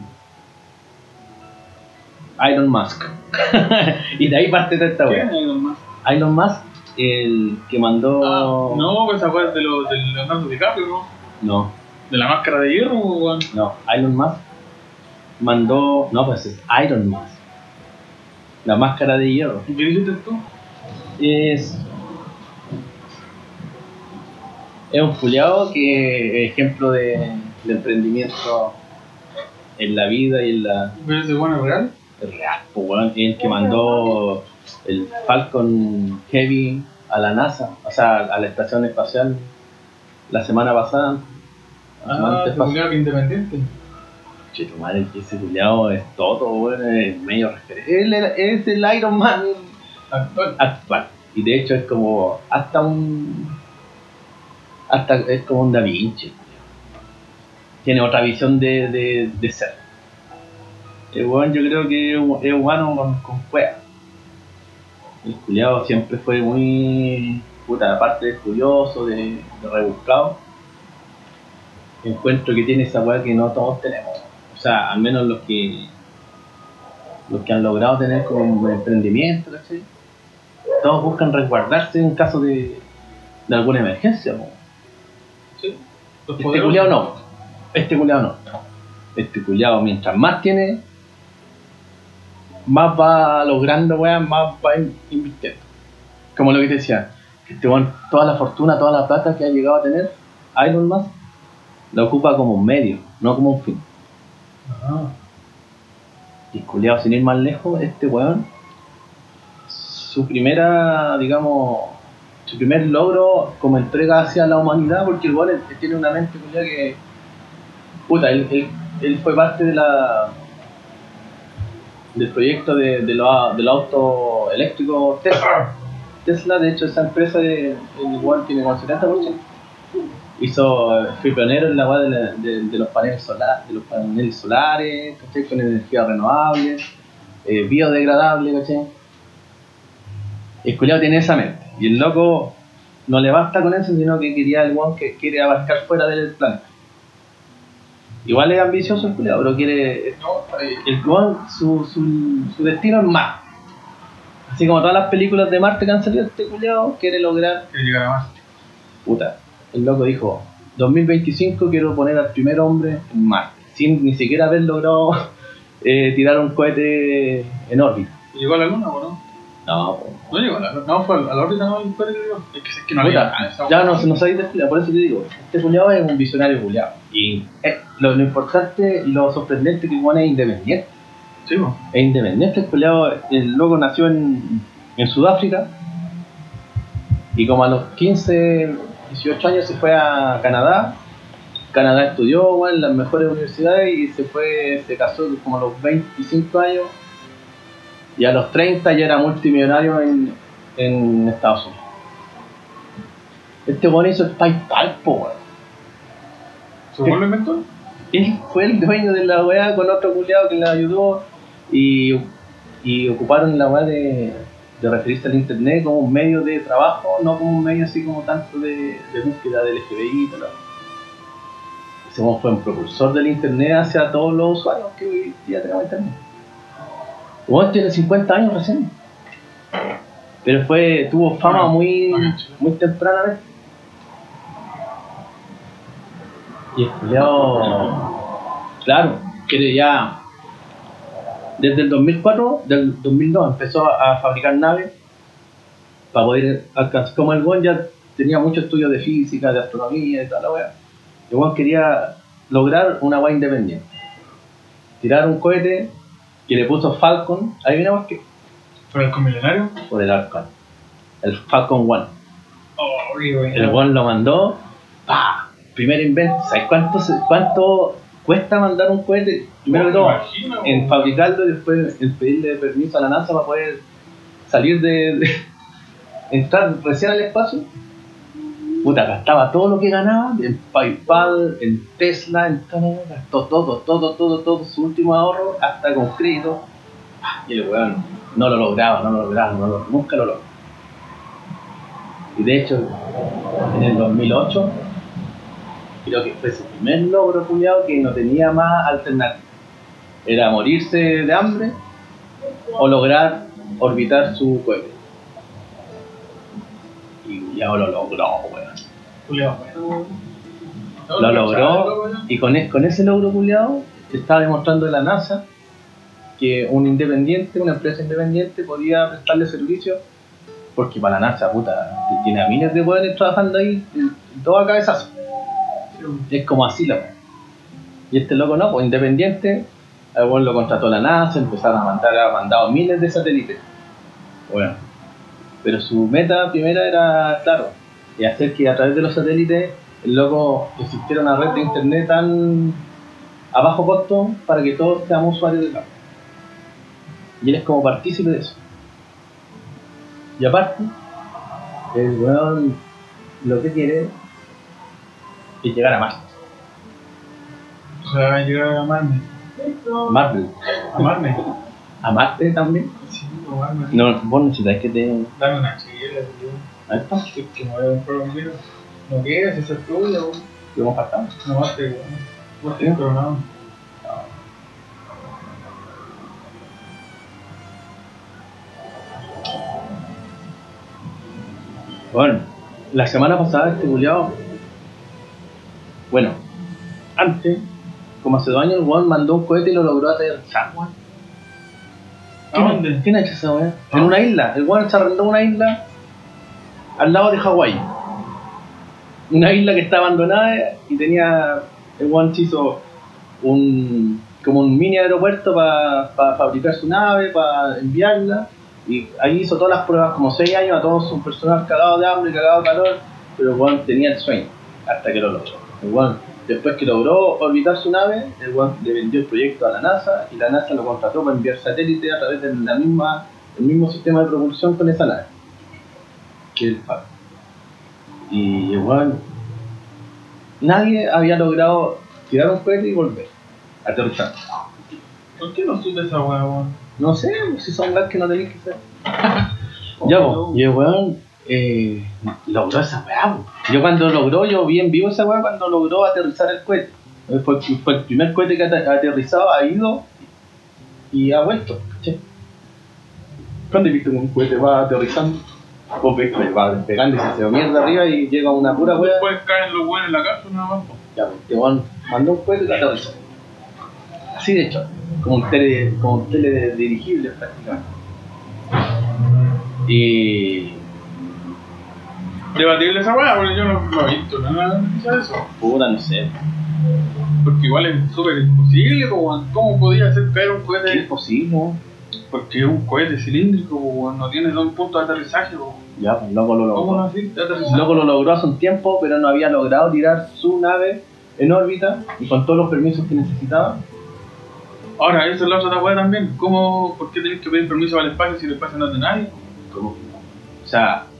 Iron Mask. y de ahí parte toda esta ¿Quién wea. es Elon Musk? Elon Musk, el que mandó. Ah, no, pues esa fue de, lo, de Leonardo DiCaprio, ¿no? No, De la máscara de hierro, weón. no, Elon Musk mandó. No, pues es Iron Musk. La máscara de hierro. ¿Y qué dijiste tú? Es. Es un culiao que es ejemplo de, de emprendimiento en la vida y en la. ¿Pero ese bueno es real? es real, pues, weón. Es el que mandó el Falcon Heavy a la NASA, o sea, a la estación espacial la semana pasada. Ah, antes que independiente. Che, tu madre, que ese culiao es todo, weón, es medio referente. Él es el Iron Man Actual. actual. Y de hecho es como hasta un. Hasta es como un Da Vinci. Tiene otra visión de, de, de ser. El weón yo creo que es hu- es humano con, con cueva. El culiao siempre fue muy. Puta, aparte de curioso, de, de rebuscado. Encuentro que tiene esa weá que no todos tenemos. O sea, al menos los que. los que han logrado tener como un emprendimiento, ¿cachai? todos buscan resguardarse en caso de, de alguna emergencia. po. Los Este culiao no. Este culiao no. Este culiao, mientras más tiene, más va logrando, weón, más va in- invirtiendo. Como lo que te decía, este weón, toda la fortuna, toda la plata que ha llegado a tener, Iron Man, la ocupa como un medio, no como un fin. Ah, Y culiao, sin ir más lejos, este weón, su primera, digamos, su primer logro como entrega hacia la humanidad, porque el weón tiene una mente culiao que. Puta, él, él, él fue parte de la. del proyecto de, de, los, de los autos eléctricos Tesla. Tesla, de hecho, esa empresa de, el weón tiene como el 70%. Hizo, fue pionero en la weá de, de, de los paneles solares, de los paneles solares, ¿cachai? Con energía renovable, eh, biodegradable, ¿cachai? El culiao tiene esa mente. Y el loco no le basta con eso, sino que quería el one que quiere abarcar fuera del planeta. Igual es ambicioso el culiao, pero quiere. El one, su, su, su destino es más. Así como todas las películas de Marte que han salido, este culiao quiere lograr Quiere llegar a más. puta, el loco dijo, 2025 quiero poner al primer hombre en Marte, sin ni siquiera haber logrado eh, tirar un cohete en órbita. ¿Llegó a la luna o no? No. No llegó a la luna. No, fue a la órbita, no, el cual que. Es que, no Puta, llega. Esa ya no, no sabéis de explicar, por eso te digo, este culiao es un visionario culiao. Y eh, lo, lo importante y lo sorprendente que weón es independiente. Sí, po. Es independiente, el culiao, el loco nació en, en Sudáfrica y como a los 15, 18 años se fue a Canadá. Canadá estudió en las mejores universidades y se fue, se casó como a los 25 años y a los 30 ya era multimillonario en, en Estados Unidos. Este weón hizo el PayPal, po, weón. Él fue el dueño de la weá con otro culiado que le ayudó y, y ocuparon la weá de, de referirse al internet como un medio de trabajo, no como un medio así como tanto de, de búsqueda del FBI y tal. Ese weón fue un propulsor del internet hacia todos los usuarios que hoy día tenemos internet. Weón tiene 50 años recién. Pero fue, tuvo fama muy, muy tempranamente. Y el culiao, claro, quiere ya. Desde el 2004, del 2002, empezó a, a fabricar naves para poder alcanzar. Como el Gon ya tenía mucho estudio de física, de astronomía y toda la wea, el Gon quería lograr una wea independiente. Tirar un cohete que le puso Falcon, ahí viene por qué, ¿Pero el milenario? por el Falcon. El Falcon One. Oh. El One lo mandó, ¡pa! Primer invento. ¿Sabes cuánto, cuánto cuesta mandar un cohete? Primero que todo, Imagino. en fabricarlo y después en pedirle permiso a la NASA para poder salir de. de- entrar recién al espacio. Puta, gastaba todo lo que ganaba en PayPal, en Tesla, en todo, gastó todo, todo, todo, todo su último ahorro, hasta con crédito. Y el weón no lo lograba, no lo lograba, no lo- nunca lo logró. Y de hecho, en el 2008, creo que fue su primer logro, culiado, que no tenía más alternativa. Era morirse de hambre o lograr orbitar su cohete. Y ya lo logró, weón. Bueno. No, Lo logró weón. y con, con ese logro, culiado, estaba demostrando la NASA que un independiente, una empresa independiente, podía prestarle servicio porque para la NASA, puta, tiene a miles de weones trabajando ahí, todo a cabezazo. Es como así la wea. Y este loco no, pues independiente, weón lo contrató la NASA, empezaron a mandar, ha mandado miles de satélites. Bueno, pero su meta primera era, claro, y hacer que a través de los satélites el loco existiera una red de internet tan a bajo costo para que todos seamos usuarios de cable. Y él es como partícipe de eso. Y aparte, el weón lo que quiere es llegar a Marte. O sea, llegar a amarme. Marvel. Amarme. ¿A Marte también? Sí, amarme. No, vos necesitáis que te. Dame una chile, tío. Ahí está. Es que me voy a comprar un vino. No quieres, esa es tuya, weón. Lo hemos faltado. No más te. Vos tenés coronado. Bueno, la semana pasada este culiao. Bueno, antes, como hace dos años, el weón mandó un cohete y lo logró aterrizar, weón. ¿A dónde? ¿Quién ha hecho esa? En una isla. El weón se arrendó una isla al lado de Hawái. Una isla que está abandonada y tenía. El weón se hizo un. como un mini aeropuerto para fabricar su nave, para enviarla. Y ahí hizo todas las pruebas, como 6 años, a todo su personal cagado de hambre, cagado de calor. Pero el weón tenía el sueño hasta que lo logró. El después que logró orbitar su nave, el le vendió el proyecto a la NASA y la NASA lo contrató para enviar satélites a través del la misma, el mismo sistema de propulsión con esa nave. Que es el FAR. Y el weón, nadie había logrado tirar un cohete y volver, aterrizar. ¿Por qué no supe esa weón? No sé, si son weas que no tenéis que hacer. Ya, po, y el weón eh, logró esa weá. Yo cuando logró, yo vi en vivo esa weá cuando logró aterrizar el cohete. Eh, Fue, fue el primer cohete que ha aterrizado, ha ido y ha vuelto. ¿cachai? ¿Cuándo he visto que un cohete va aterrizando? Vos ves que va despegando y se hace mierda arriba y llega una pura weá. Después caen los weones en la casa, nada más. Ya, pues, este weón mandó un cohete y lo aterrizó. Así de hecho, como un tele, como un teledirigible prácticamente. Y Debatible esa weá, porque yo no, no he visto nada de eso. puta, no sé, Porque igual es súper imposible, po. ¿cómo podía hacer caer un ¿qué es cohete? posible? ¿no? Porque es un cohete cilíndrico, po, no tiene dos puntos de aterrizaje. po. Ya, pues loco lo ¿Cómo no logró. así aterrizaje? Loco lo logró hace un tiempo, pero no había logrado tirar su nave en órbita y con todos los permisos que necesitaba. Ahora, esa es la otra weá también. ¿Cómo, ¿Por qué tenés que pedir permiso para el espacio si el espacio no es de nadie? Como, o sea, No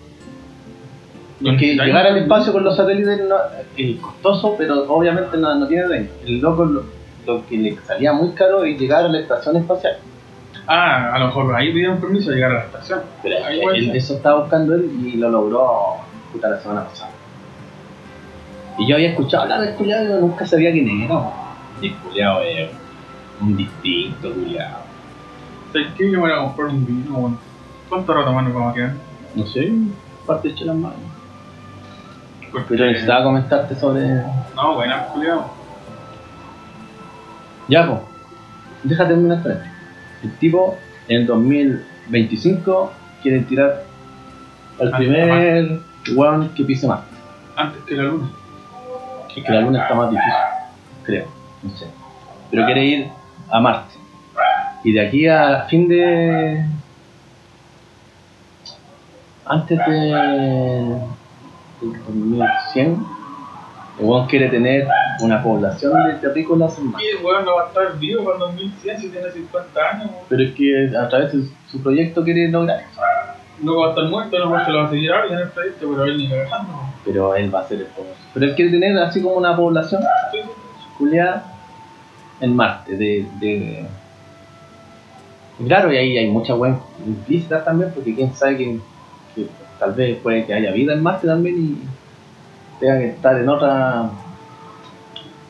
es que llegar al espacio con los satélites no, es costoso, pero obviamente no, no tiene dueño. El loco lo, lo que le salía muy caro es llegar a la estación espacial. Ah, a lo mejor ahí pidieron permiso a llegar a la estación. Pero es que él- eso estaba buscando él y lo logró puta la semana pasada. Y yo había escuchado hablar del culiado y yo nunca sabía quién era. Y el culiado es un distinto culiado. ¿Sabes qué? Yo me voy a comprar un vino. ¿Cuánto rato más nos vamos a quedar? No sé, parte de las manos. Porque- Pero necesitaba comentarte sobre. No, buena, culiado. Ya, pues. Déjate terminar esto. El tipo en el 2025 quiere tirar al Ah, primer weón que pise más. Antes que la luna. Es que la luna está más difícil, creo, no sé. Pero quiere ir a Marte. Y de aquí a fin de. Antes de. Del 2100, el weón quiere tener una población de terrícolas en Marte. Y el weón no va a estar vivo para el 2100 si tiene 50 años. weón. Pero es que a través de su proyecto quiere lograr eso. Luego va a estar muerto, no se lo va a seguir alguien en el proyecto, pero él ni cagando. weón. Pero él va a ser el famoso. Pero él quiere tener así como una población Sí, sí. culiada en Marte. De, de... Claro, y ahí hay mucha web implícita también, porque quién sabe que, que tal vez puede que haya vida en Marte también y tenga que estar en otra.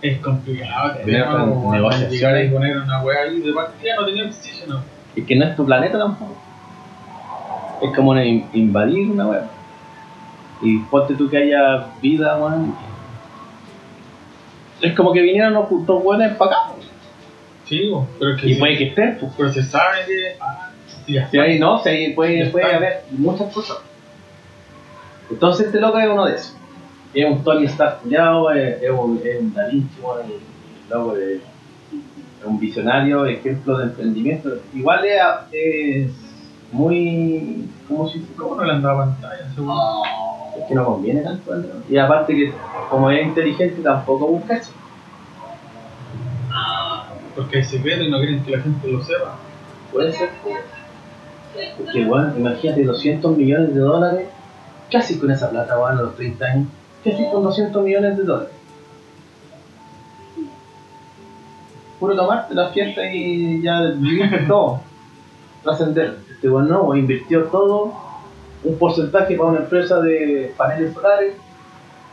Es complicado Tener. Llegar y poner una wea ahí de partida no tenía oxígeno. Y que no es tu planeta tampoco. Es como invadir una web. Y ponte tú que haya vida, weón. Es como que vinieran los putos buenos para acá. Sí, pero es que Y sí. puede que estén, pues. Pero se sabe que. ah, sí, Si hay, no, hay- puede, puede haber muchas cosas. Entonces este loco es uno de esos. Es un Tony Stark culiao, es, es un, es un Da Vinci, bueno, el, el loco es, es un visionario, ejemplo de emprendimiento. Igual es, es muy. ¿Cómo se dice? ¿Cómo no le han dado pantalla? Seguro. Es que no conviene tanto. ¿no? Y aparte que, como es inteligente, tampoco busca eso. Porque hay secreto y no quieren que la gente lo sepa. Puede ser. Porque, bueno, imagínate 200 millones de dólares. ¿Qué haces con esa plata, weón, a los 30 años? ¿Qué haces con 200 millones de dólares? Puro tomarte la fiesta y ya vivir todo. Trascender. Este weón no, invirtió todo, un porcentaje para una empresa de paneles solares,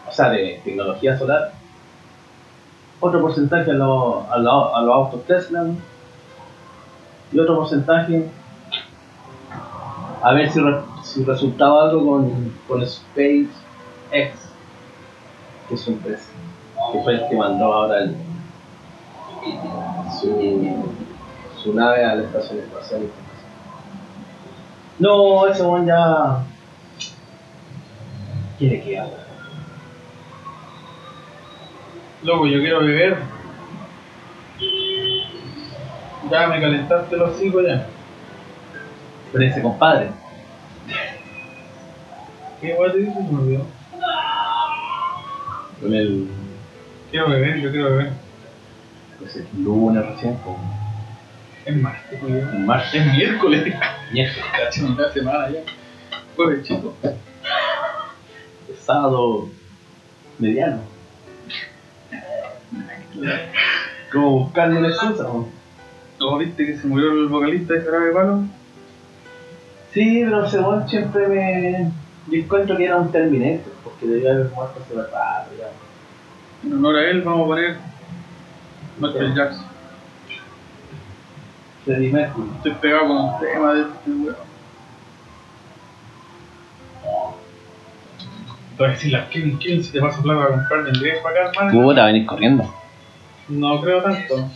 o sea, de tecnología solar. Otro porcentaje a, los- a, los- a los autos Tesla. Y otro porcentaje a ver si, re- si resultaba algo con, con SpaceX, que es su empresa, que fue el que mandó ahora el, su, su nave a la estación espacial. No, ese one ya quiere que haga. Loco, yo quiero beber. Ya me calentaste los hocico ya. Pero ese compadre, ¿Qué guay te dices? Me olvidó. con el, Quiero beber, yo quiero beber. pues el lunes recién, con Es martes, güey. el martes, Es miércoles. miércoles, Cacho, una semana ya. Jueves, chico. el sábado mediano. Como buscarle una excusa, ¿no? ¿No viste que se murió el vocalista de Jarabe Palo? Sí, pero ese weón siempre me. Yo encuentro que era un Terminator, porque debía haber muerto hace rato ya. En honor a él vamos a poner Michael Jackson. Freddie Mercury. Estoy pegado con un tema de este weón. Te voy a decir, las Kevin Kevin, si te paso plata para comprar, ¿vendrías para acá, hermano? Puta, venís corriendo. No creo tanto.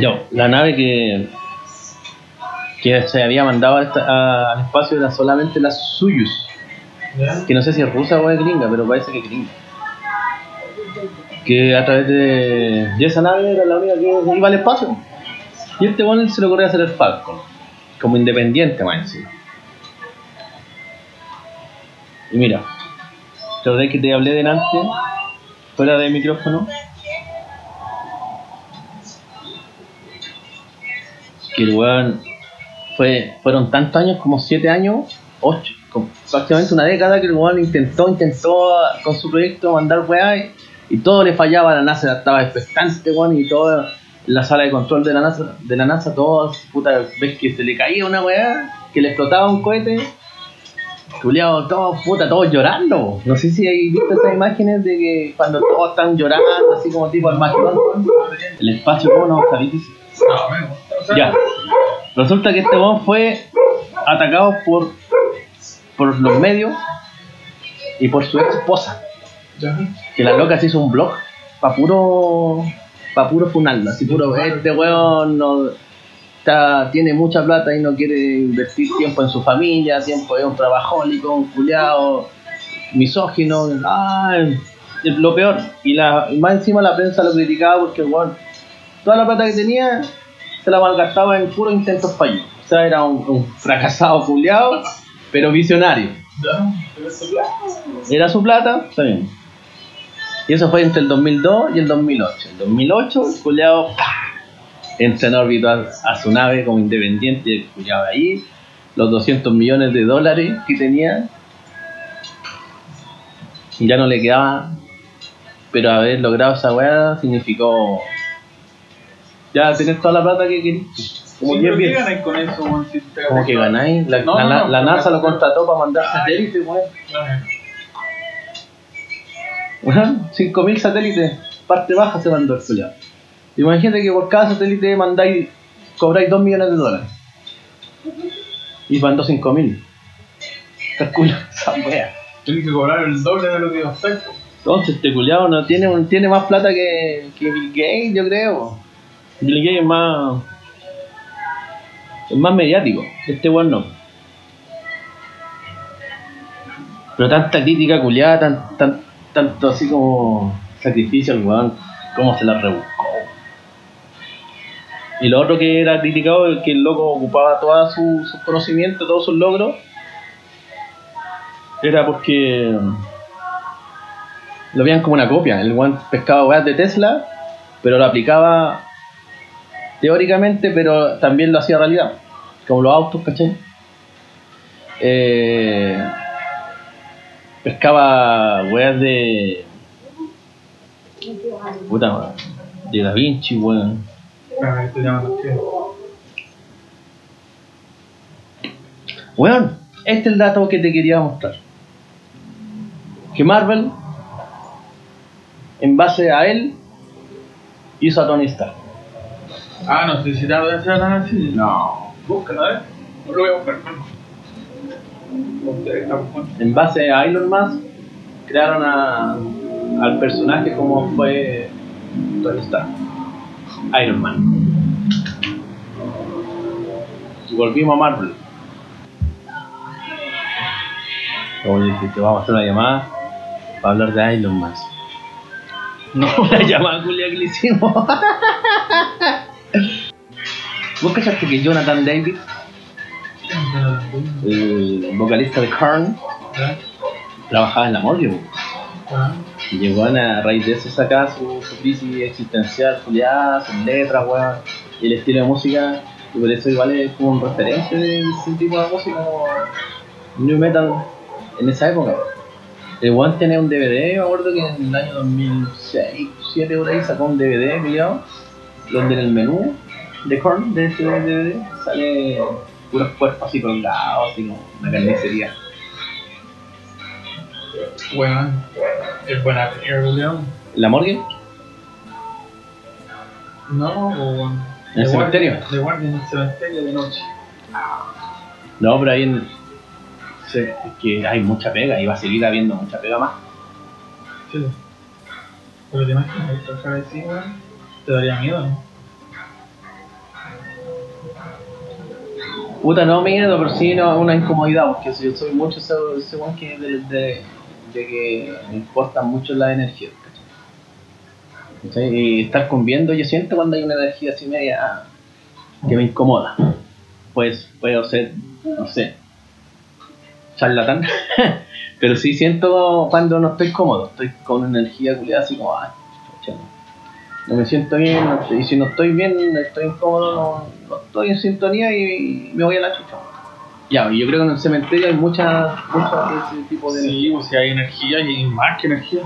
Yo, la nave que. que se había mandado al, esta- a- al espacio era solamente la Soyuz. ¿Ya? Que no sé si es rusa o es gringa, pero parece que es gringa. Que a través de. y esa nave era la única que iba al espacio. Y este weón se le ocurrió hacer el Falcon. Como independiente, más encima. Y mira, ¿te acordás que te hablé delante? Fuera de micrófono. Que el weón fue, fueron tantos años como 7 años, 8, prácticamente una década que el weón intentó, intentó con su proyecto mandar weá y, todo le fallaba, la NASA estaba expectante, weón, y todo la sala de control de la NASA, de la NASA, todos, puta, ves que se le caía una weá, que le explotaba un cohete, Juliado, todos, puta, todos llorando. No sé si hay visto esas imágenes de que cuando todos están llorando, así como tipo Armagedón, el espacio, como no, ¿sabéis? Ya. Resulta que este weón fue atacado por, por los medios y por su ex esposa. ya. Que la loca se hizo un blog para puro. para puro funarlo. Así puro, este weón no, está, tiene mucha plata y no quiere invertir tiempo en su familia, tiempo es un trabajólico, un culiao, misógino. Ay, lo peor. Y, la, más encima la prensa lo criticaba porque el weón, toda la plata que tenía se la malgastaba en puros intentos fallidos. O sea, era un, fracasado culiao, pero visionario. Era su plata, está bien. Y eso fue entre el 2002 y el 2008. El 2008, el culiao entra en órbita a, a su nave como independiente y ahí, los 200 millones de dólares que tenía, ya no le quedaba. Pero haber logrado esa weá significó ya tener toda la plata que querías. Como Sí, ¿qué ganáis con eso, weón? Si Como que ganáis. La, No, la- no, no, la NASA lo contrató para mandar satélites, weón. Ajá, 5.000 satélites, parte baja se mandó el culiao. Imagínate que por cada satélite mandáis, cobráis 2 millones de dólares. Y mandó 5.000. Calcula esa wea. Tienes que cobrar el doble de lo que gastáis. Entonces este culiao no tiene, tiene más plata que, que Bill Gates, yo creo. Bill Gates es más. es más mediático. Este weón no. Pero tanta crítica culiada, tan, tan, tanto así como sacrificio al weón, cómo se la rebuscó. Y lo otro que era criticado es que el loco ocupaba todos sus conocimientos, todos sus logros, era porque lo veían como una copia. El one pescaba weas de Tesla, pero lo aplicaba teóricamente, pero también lo hacía realidad. Como los autos, ¿cachai? Eh, pescaba weas de. Puta, de Da Vinci, weón. Espérame, estoy llamando a Weón, este es el dato que te quería mostrar. Que Marvel, en base a él, hizo a Tony Stark. Ah, no sé si te voy a hacer tan así. No. Búscalo, ¿eh? No lo voy a buscar, hermano. En base a Iron Man, crearon a, al personaje como fue Tony Stark. Iron Man. Y volvimos a Marvel. Como dije, te vamos a hacer una llamada para hablar de Iron Man. No, la llamada culia que le hicimos. ¿Vos cachaste que Jonathan David, el vocalista de Korn, ¿Ya? trabajaba en la morgue? Y llegó a raíz de eso sacar su, su crisis existencial, culiada, sus letras, weón, y el estilo de música, y por eso igual es como un referente de ese tipo de música como New Metal en esa época. El tenía un DVD, me acuerdo que en el año 2006, 2007 por ahí sacó un DVD, culiado, donde en el menú de Korn de ese DVD sale puros cuerpos así colgados, así como una carnicería. Bueno, es buena película. ¿La morgue? No, o. ¿En el cementerio? De guardia en el cementerio de noche. No, pero ahí en... sí, es que hay mucha pega y va a seguir habiendo mucha pega más. Sí. Pero te imaginas, trabajar así, weón. Te daría miedo, ¿no? Puta, no miedo, pero sí no, una incomodidad, porque yo soy mucho ese, ese que de, que me importan mucho. ¿cachai? ¿Cachai? Y estar conviendo, yo siento cuando hay una energía así media que me incomoda. Pues puedo ser, no sé, charlatán, pero sí siento cuando no estoy cómodo, estoy con una energía culiada así como, no. No me siento bien, no y si no estoy bien, estoy incómodo, no, no estoy en sintonía y me voy a la chucha. Ya, y yo creo que en el cementerio hay muchas, muchas de ese tipo de Sí, pues si hay energía y hay más que energía.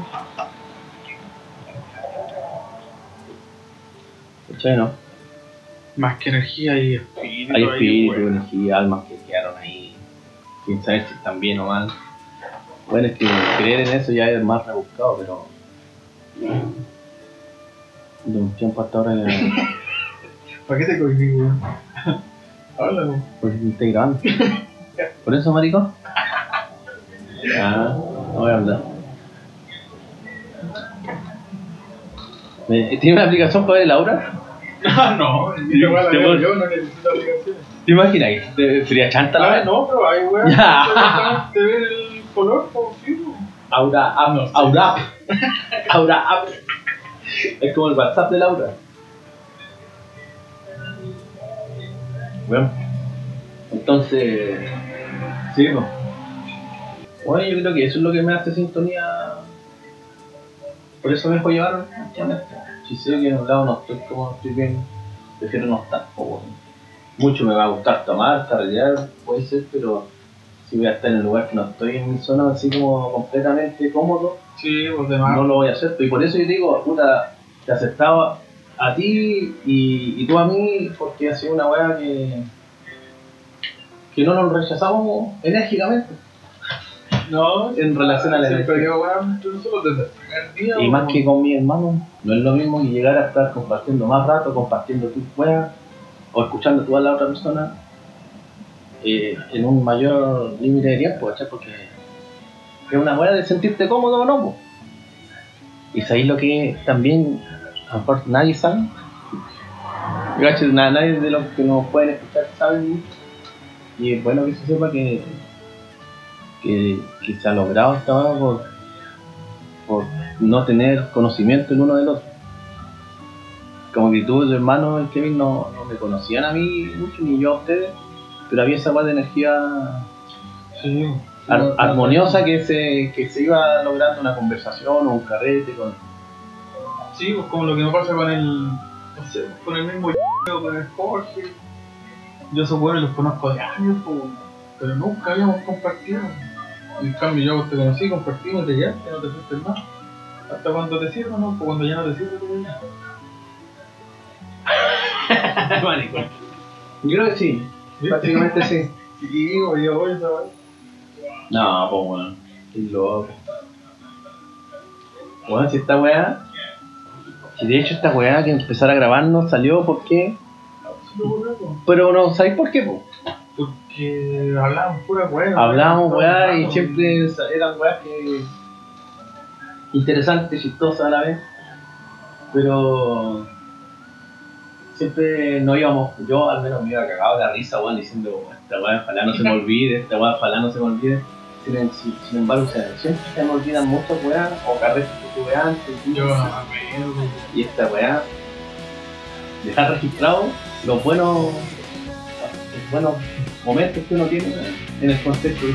¿Cachai, no? Más que energía hay espíritu. Hay espíritu, weón. energía, almas que quedaron ahí, quién sabe si están bien o mal. Bueno, es que creer en eso ya es más rebuscado, pero. De un tiempo hasta ahora ya. ¿Para qué te cohibí, weón? Habla, weón. Por si te estoy grabando. ¿Por eso, marico? Ah, no voy a hablar. Eh, ¿Tiene una aplicación para ver Laura? Ah, no, Sí, yo, weón, te yo, voy- yo no necesito aplicaciones. ¿Te imaginas? te- Sería chanta la Ah, vez? no, pero hay weón. Ya. Te ve el color, por sí, weón. Aura App. No. Aura App. Aura App. Es como el WhatsApp de Laura. Bueno. Entonces. Sí, pues. Bueno, yo creo que eso es lo que me hace sintonía. Por eso me dejó llevar. Si sé que en un lado no estoy como estoy bien, prefiero no estar. weón. Mucho me va a gustar tomar, carretear, puede ser, pero si voy a estar en el lugar que no estoy en mi zona así como completamente cómodo, Sí, pues demás. no lo voy a hacer. Y por eso yo digo, puta, te aceptaba a ti y, y tú a mí porque ha sido una weá que, que no nos rechazamos enérgicamente No, en relación a la energía. nosotros día. Y más que con mi hermano, no es lo mismo que llegar a estar compartiendo más rato, compartiendo tus weas o escuchando tú a la otra persona eh, en un mayor límite de tiempo, ¿cachai? Porque es una wea de sentirte cómodo o no, po. Y sabéis lo que también, a mejor nadie sabe. Na- Nadie de los que nos pueden escuchar saben. Y es bueno que se sepa que, que, que se ha logrado esta por, por no tener conocimiento el uno del otro. como que tú hermano, el Kevin, no, no me conocían a mí mucho, ni yo a ustedes, pero había esa guay de energía Sí. Ar- armoniosa que se, que se iba logrando una conversación o un carrete con... Sí, pues como lo que me pasa con el. No sé, con el mismo con el Jorge. Yo esos buenos los conozco de años, pero nunca habíamos compartido. En cambio, yo te conocí, compartimos de ya, que no te fuiste más. Hasta cuando te sirva, ¿no? Pues cuando ya no te te. Maricón. Yo creo que sí, prácticamente sí. Sí, yo voy a saber. No, pues bueno, qué loco. Bueno, si esta weá. Si de hecho esta weá que empezar a grabarnos salió porque. Pero no, ¿sabéis por qué? po? Porque hablábamos pura weá. Hablábamos weá y siempre eran weas que. interesantes, chistosas a la vez. Pero. Siempre no íbamos, yo al menos me iba cagado de la risa, weón, diciendo, esta weá ojalá no se me olvide, esta weá ojalá no se me olvide. Sin, embargo, siempre se me olvidan muchas weas o carretes que tuve antes. y- Yo y esta weá dejar registrado los buenos los buenos momentos que uno tiene en el contexto